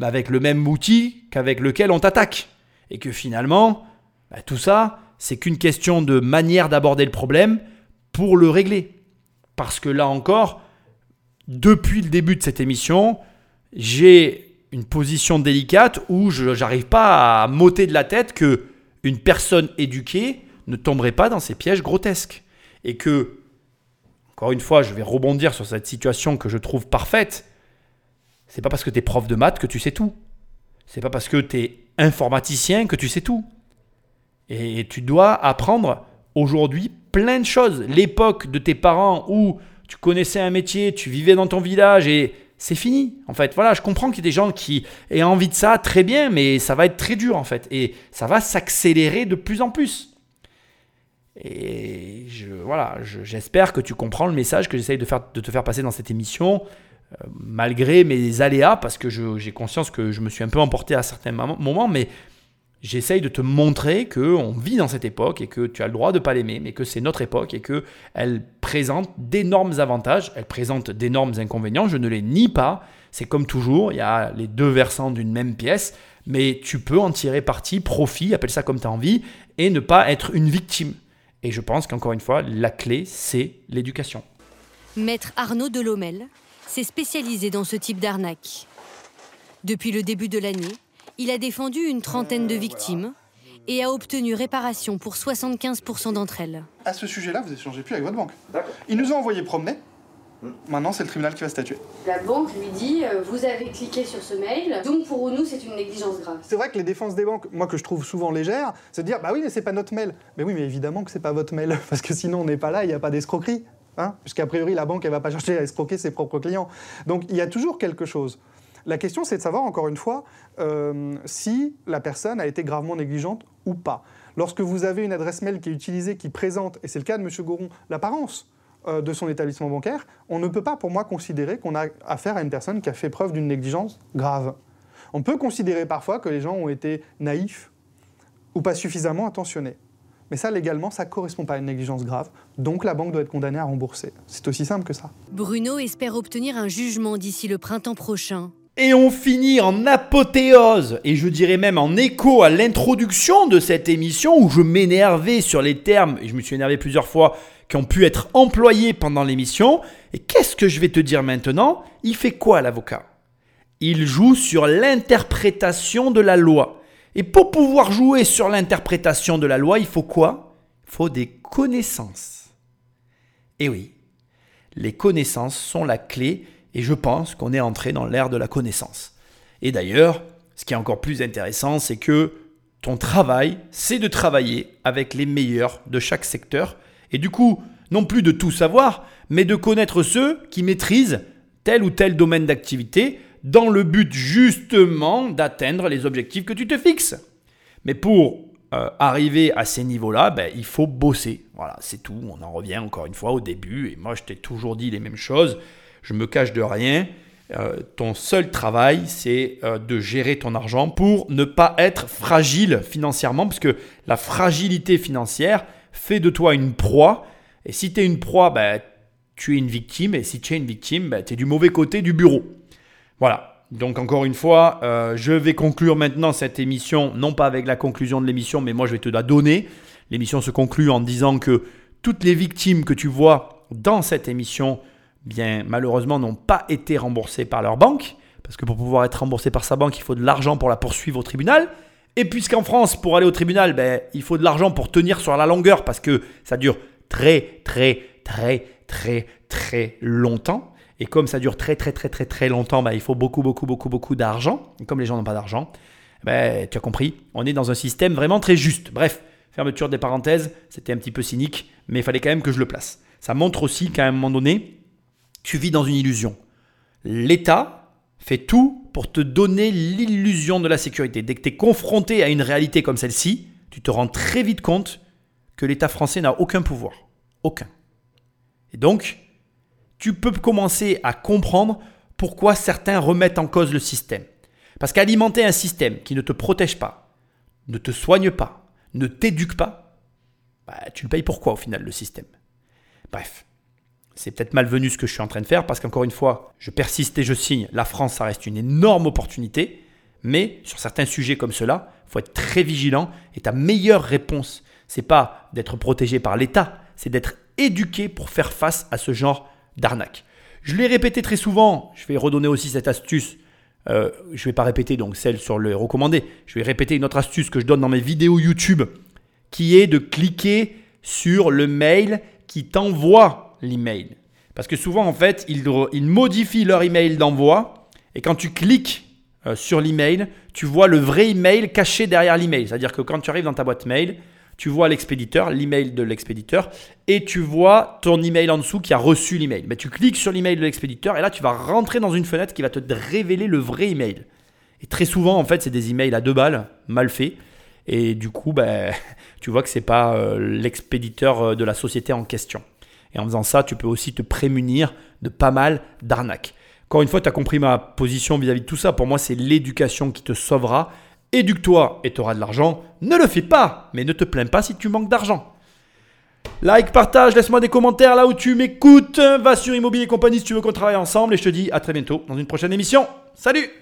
avec le même outil qu'avec lequel on t'attaque. Et que finalement, ben, tout ça, c'est qu'une question de manière d'aborder le problème pour le régler. Parce que là encore, depuis le début de cette émission, j'ai une position délicate où je n'arrive pas à m'ôter de la tête que une personne éduquée ne tomberait pas dans ces pièges grotesques. Et que encore une fois, je vais rebondir sur cette situation que je trouve parfaite. C'est pas parce que tu es prof de maths que tu sais tout. C'est pas parce que tu es informaticien que tu sais tout. Et tu dois apprendre aujourd'hui plein de choses. L'époque de tes parents où tu connaissais un métier, tu vivais dans ton village et c'est fini. En fait, voilà, je comprends qu'il y ait des gens qui aient envie de ça, très bien, mais ça va être très dur en fait. Et ça va s'accélérer de plus en plus. Et voilà, j'espère que tu comprends le message que j'essaye de te faire passer dans cette émission, euh, malgré mes aléas, parce que j'ai conscience que je me suis un peu emporté à certains moments, mais J'essaye de te montrer que on vit dans cette époque et que tu as le droit de pas l'aimer, mais que c'est notre époque et que elle présente d'énormes avantages, elle présente d'énormes inconvénients. Je ne les nie pas. C'est comme toujours, il y a les deux versants d'une même pièce, mais tu peux en tirer parti, profit, appelle ça comme tu as envie, et ne pas être une victime. Et je pense qu'encore une fois, la clé, c'est l'éducation. Maître Arnaud Delomel s'est spécialisé dans ce type d'arnaque. Depuis le début de l'année, il a défendu une trentaine de victimes et a obtenu réparation pour 75% d'entre elles. À ce sujet-là, vous échangez plus avec votre banque. Ils nous ont envoyé promener. Maintenant, c'est le tribunal qui va statuer. La banque lui dit euh, Vous avez cliqué sur ce mail, donc pour nous, c'est une négligence grave. C'est vrai que les défenses des banques, moi que je trouve souvent légères, c'est de dire Bah oui, mais c'est pas notre mail. Mais oui, mais évidemment que c'est pas votre mail, parce que sinon on n'est pas là, il n'y a pas d'escroquerie. Hein Puisqu'a priori, la banque, elle va pas chercher à escroquer ses propres clients. Donc il y a toujours quelque chose. La question, c'est de savoir, encore une fois, euh, si la personne a été gravement négligente ou pas. Lorsque vous avez une adresse mail qui est utilisée, qui présente, et c'est le cas de M. Goron, l'apparence euh, de son établissement bancaire, on ne peut pas, pour moi, considérer qu'on a affaire à une personne qui a fait preuve d'une négligence grave. On peut considérer parfois que les gens ont été naïfs ou pas suffisamment attentionnés. Mais ça, légalement, ça ne correspond pas à une négligence grave. Donc la banque doit être condamnée à rembourser. C'est aussi simple que ça. Bruno espère obtenir un jugement d'ici le printemps prochain. Et on finit en apothéose, et je dirais même en écho à l'introduction de cette émission où je m'énervais sur les termes, et je me suis énervé plusieurs fois, qui ont pu être employés pendant l'émission. Et qu'est-ce que je vais te dire maintenant? Il fait quoi l'avocat? Il joue sur l'interprétation de la loi. Et pour pouvoir jouer sur l'interprétation de la loi, il faut quoi? Il faut des connaissances. Et oui, les connaissances sont la clé et je pense qu'on est entré dans l'ère de la connaissance. Et d'ailleurs, ce qui est encore plus intéressant, c'est que ton travail, c'est de travailler avec les meilleurs de chaque secteur. Et du coup, non plus de tout savoir, mais de connaître ceux qui maîtrisent tel ou tel domaine d'activité dans le but justement d'atteindre les objectifs que tu te fixes. Mais pour euh, arriver à ces niveaux-là, ben, il faut bosser. Voilà, c'est tout. On en revient encore une fois au début. Et moi, je t'ai toujours dit les mêmes choses je me cache de rien. Euh, ton seul travail, c'est euh, de gérer ton argent pour ne pas être fragile financièrement, parce que la fragilité financière fait de toi une proie. Et si tu es une proie, ben, tu es une victime. Et si tu es une victime, ben, tu es du mauvais côté du bureau. Voilà. Donc encore une fois, euh, je vais conclure maintenant cette émission, non pas avec la conclusion de l'émission, mais moi je vais te la donner. L'émission se conclut en disant que toutes les victimes que tu vois dans cette émission bien malheureusement n'ont pas été remboursés par leur banque, parce que pour pouvoir être remboursé par sa banque, il faut de l'argent pour la poursuivre au tribunal. Et puisqu'en France, pour aller au tribunal, ben, il faut de l'argent pour tenir sur la longueur, parce que ça dure très très très très très longtemps. Et comme ça dure très très très très très longtemps, ben, il faut beaucoup beaucoup beaucoup beaucoup d'argent. Et comme les gens n'ont pas d'argent, ben, tu as compris, on est dans un système vraiment très juste. Bref, fermeture des parenthèses, c'était un petit peu cynique, mais il fallait quand même que je le place. Ça montre aussi qu'à un moment donné, tu vis dans une illusion. L'État fait tout pour te donner l'illusion de la sécurité. Dès que tu es confronté à une réalité comme celle-ci, tu te rends très vite compte que l'État français n'a aucun pouvoir. Aucun. Et donc, tu peux commencer à comprendre pourquoi certains remettent en cause le système. Parce qu'alimenter un système qui ne te protège pas, ne te soigne pas, ne t'éduque pas, bah, tu le payes pourquoi au final le système? Bref, c'est peut-être malvenu ce que je suis en train de faire parce qu'encore une fois, je persiste et je signe. La France, ça reste une énorme opportunité. Mais sur certains sujets comme cela, il faut être très vigilant. Et ta meilleure réponse, c'est pas d'être protégé par l'État, c'est d'être éduqué pour faire face à ce genre d'arnaque. Je l'ai répété très souvent. Je vais redonner aussi cette astuce. Euh, je ne vais pas répéter donc celle sur le recommandé. Je vais répéter une autre astuce que je donne dans mes vidéos YouTube, qui est de cliquer sur le mail qui t'envoie l'email. Parce que souvent, en fait, ils, modifient leur email d'envoi. Et quand tu cliques euh, sur l'email, tu vois le vrai email caché derrière l'email. C'est-à-dire que quand tu arrives dans ta boîte mail, tu vois l'expéditeur, l'email de l'expéditeur, et tu vois ton email en dessous qui a reçu l'email. Mais tu cliques sur l'email de l'expéditeur, et là, tu vas rentrer dans une fenêtre qui va te révéler le vrai email. Et très souvent, en fait, c'est des emails à deux balles, mal faits. Et du coup, ben, tu vois que ce n'est pas euh, l'expéditeur euh, de la société en question. Et en faisant ça, tu peux aussi te prémunir de pas mal d'arnaques. Encore une fois, tu as compris ma position vis-à-vis de tout ça. Pour moi, c'est l'éducation qui te sauvera. Éduque-toi et tu auras de l'argent. Ne le fais pas, mais ne te plains pas si tu manques d'argent. Like, partage, laisse-moi des commentaires là où tu m'écoutes. Va sur Immobilier Compagnie si tu veux qu'on travaille ensemble. Et je te dis à très bientôt dans une prochaine émission. Salut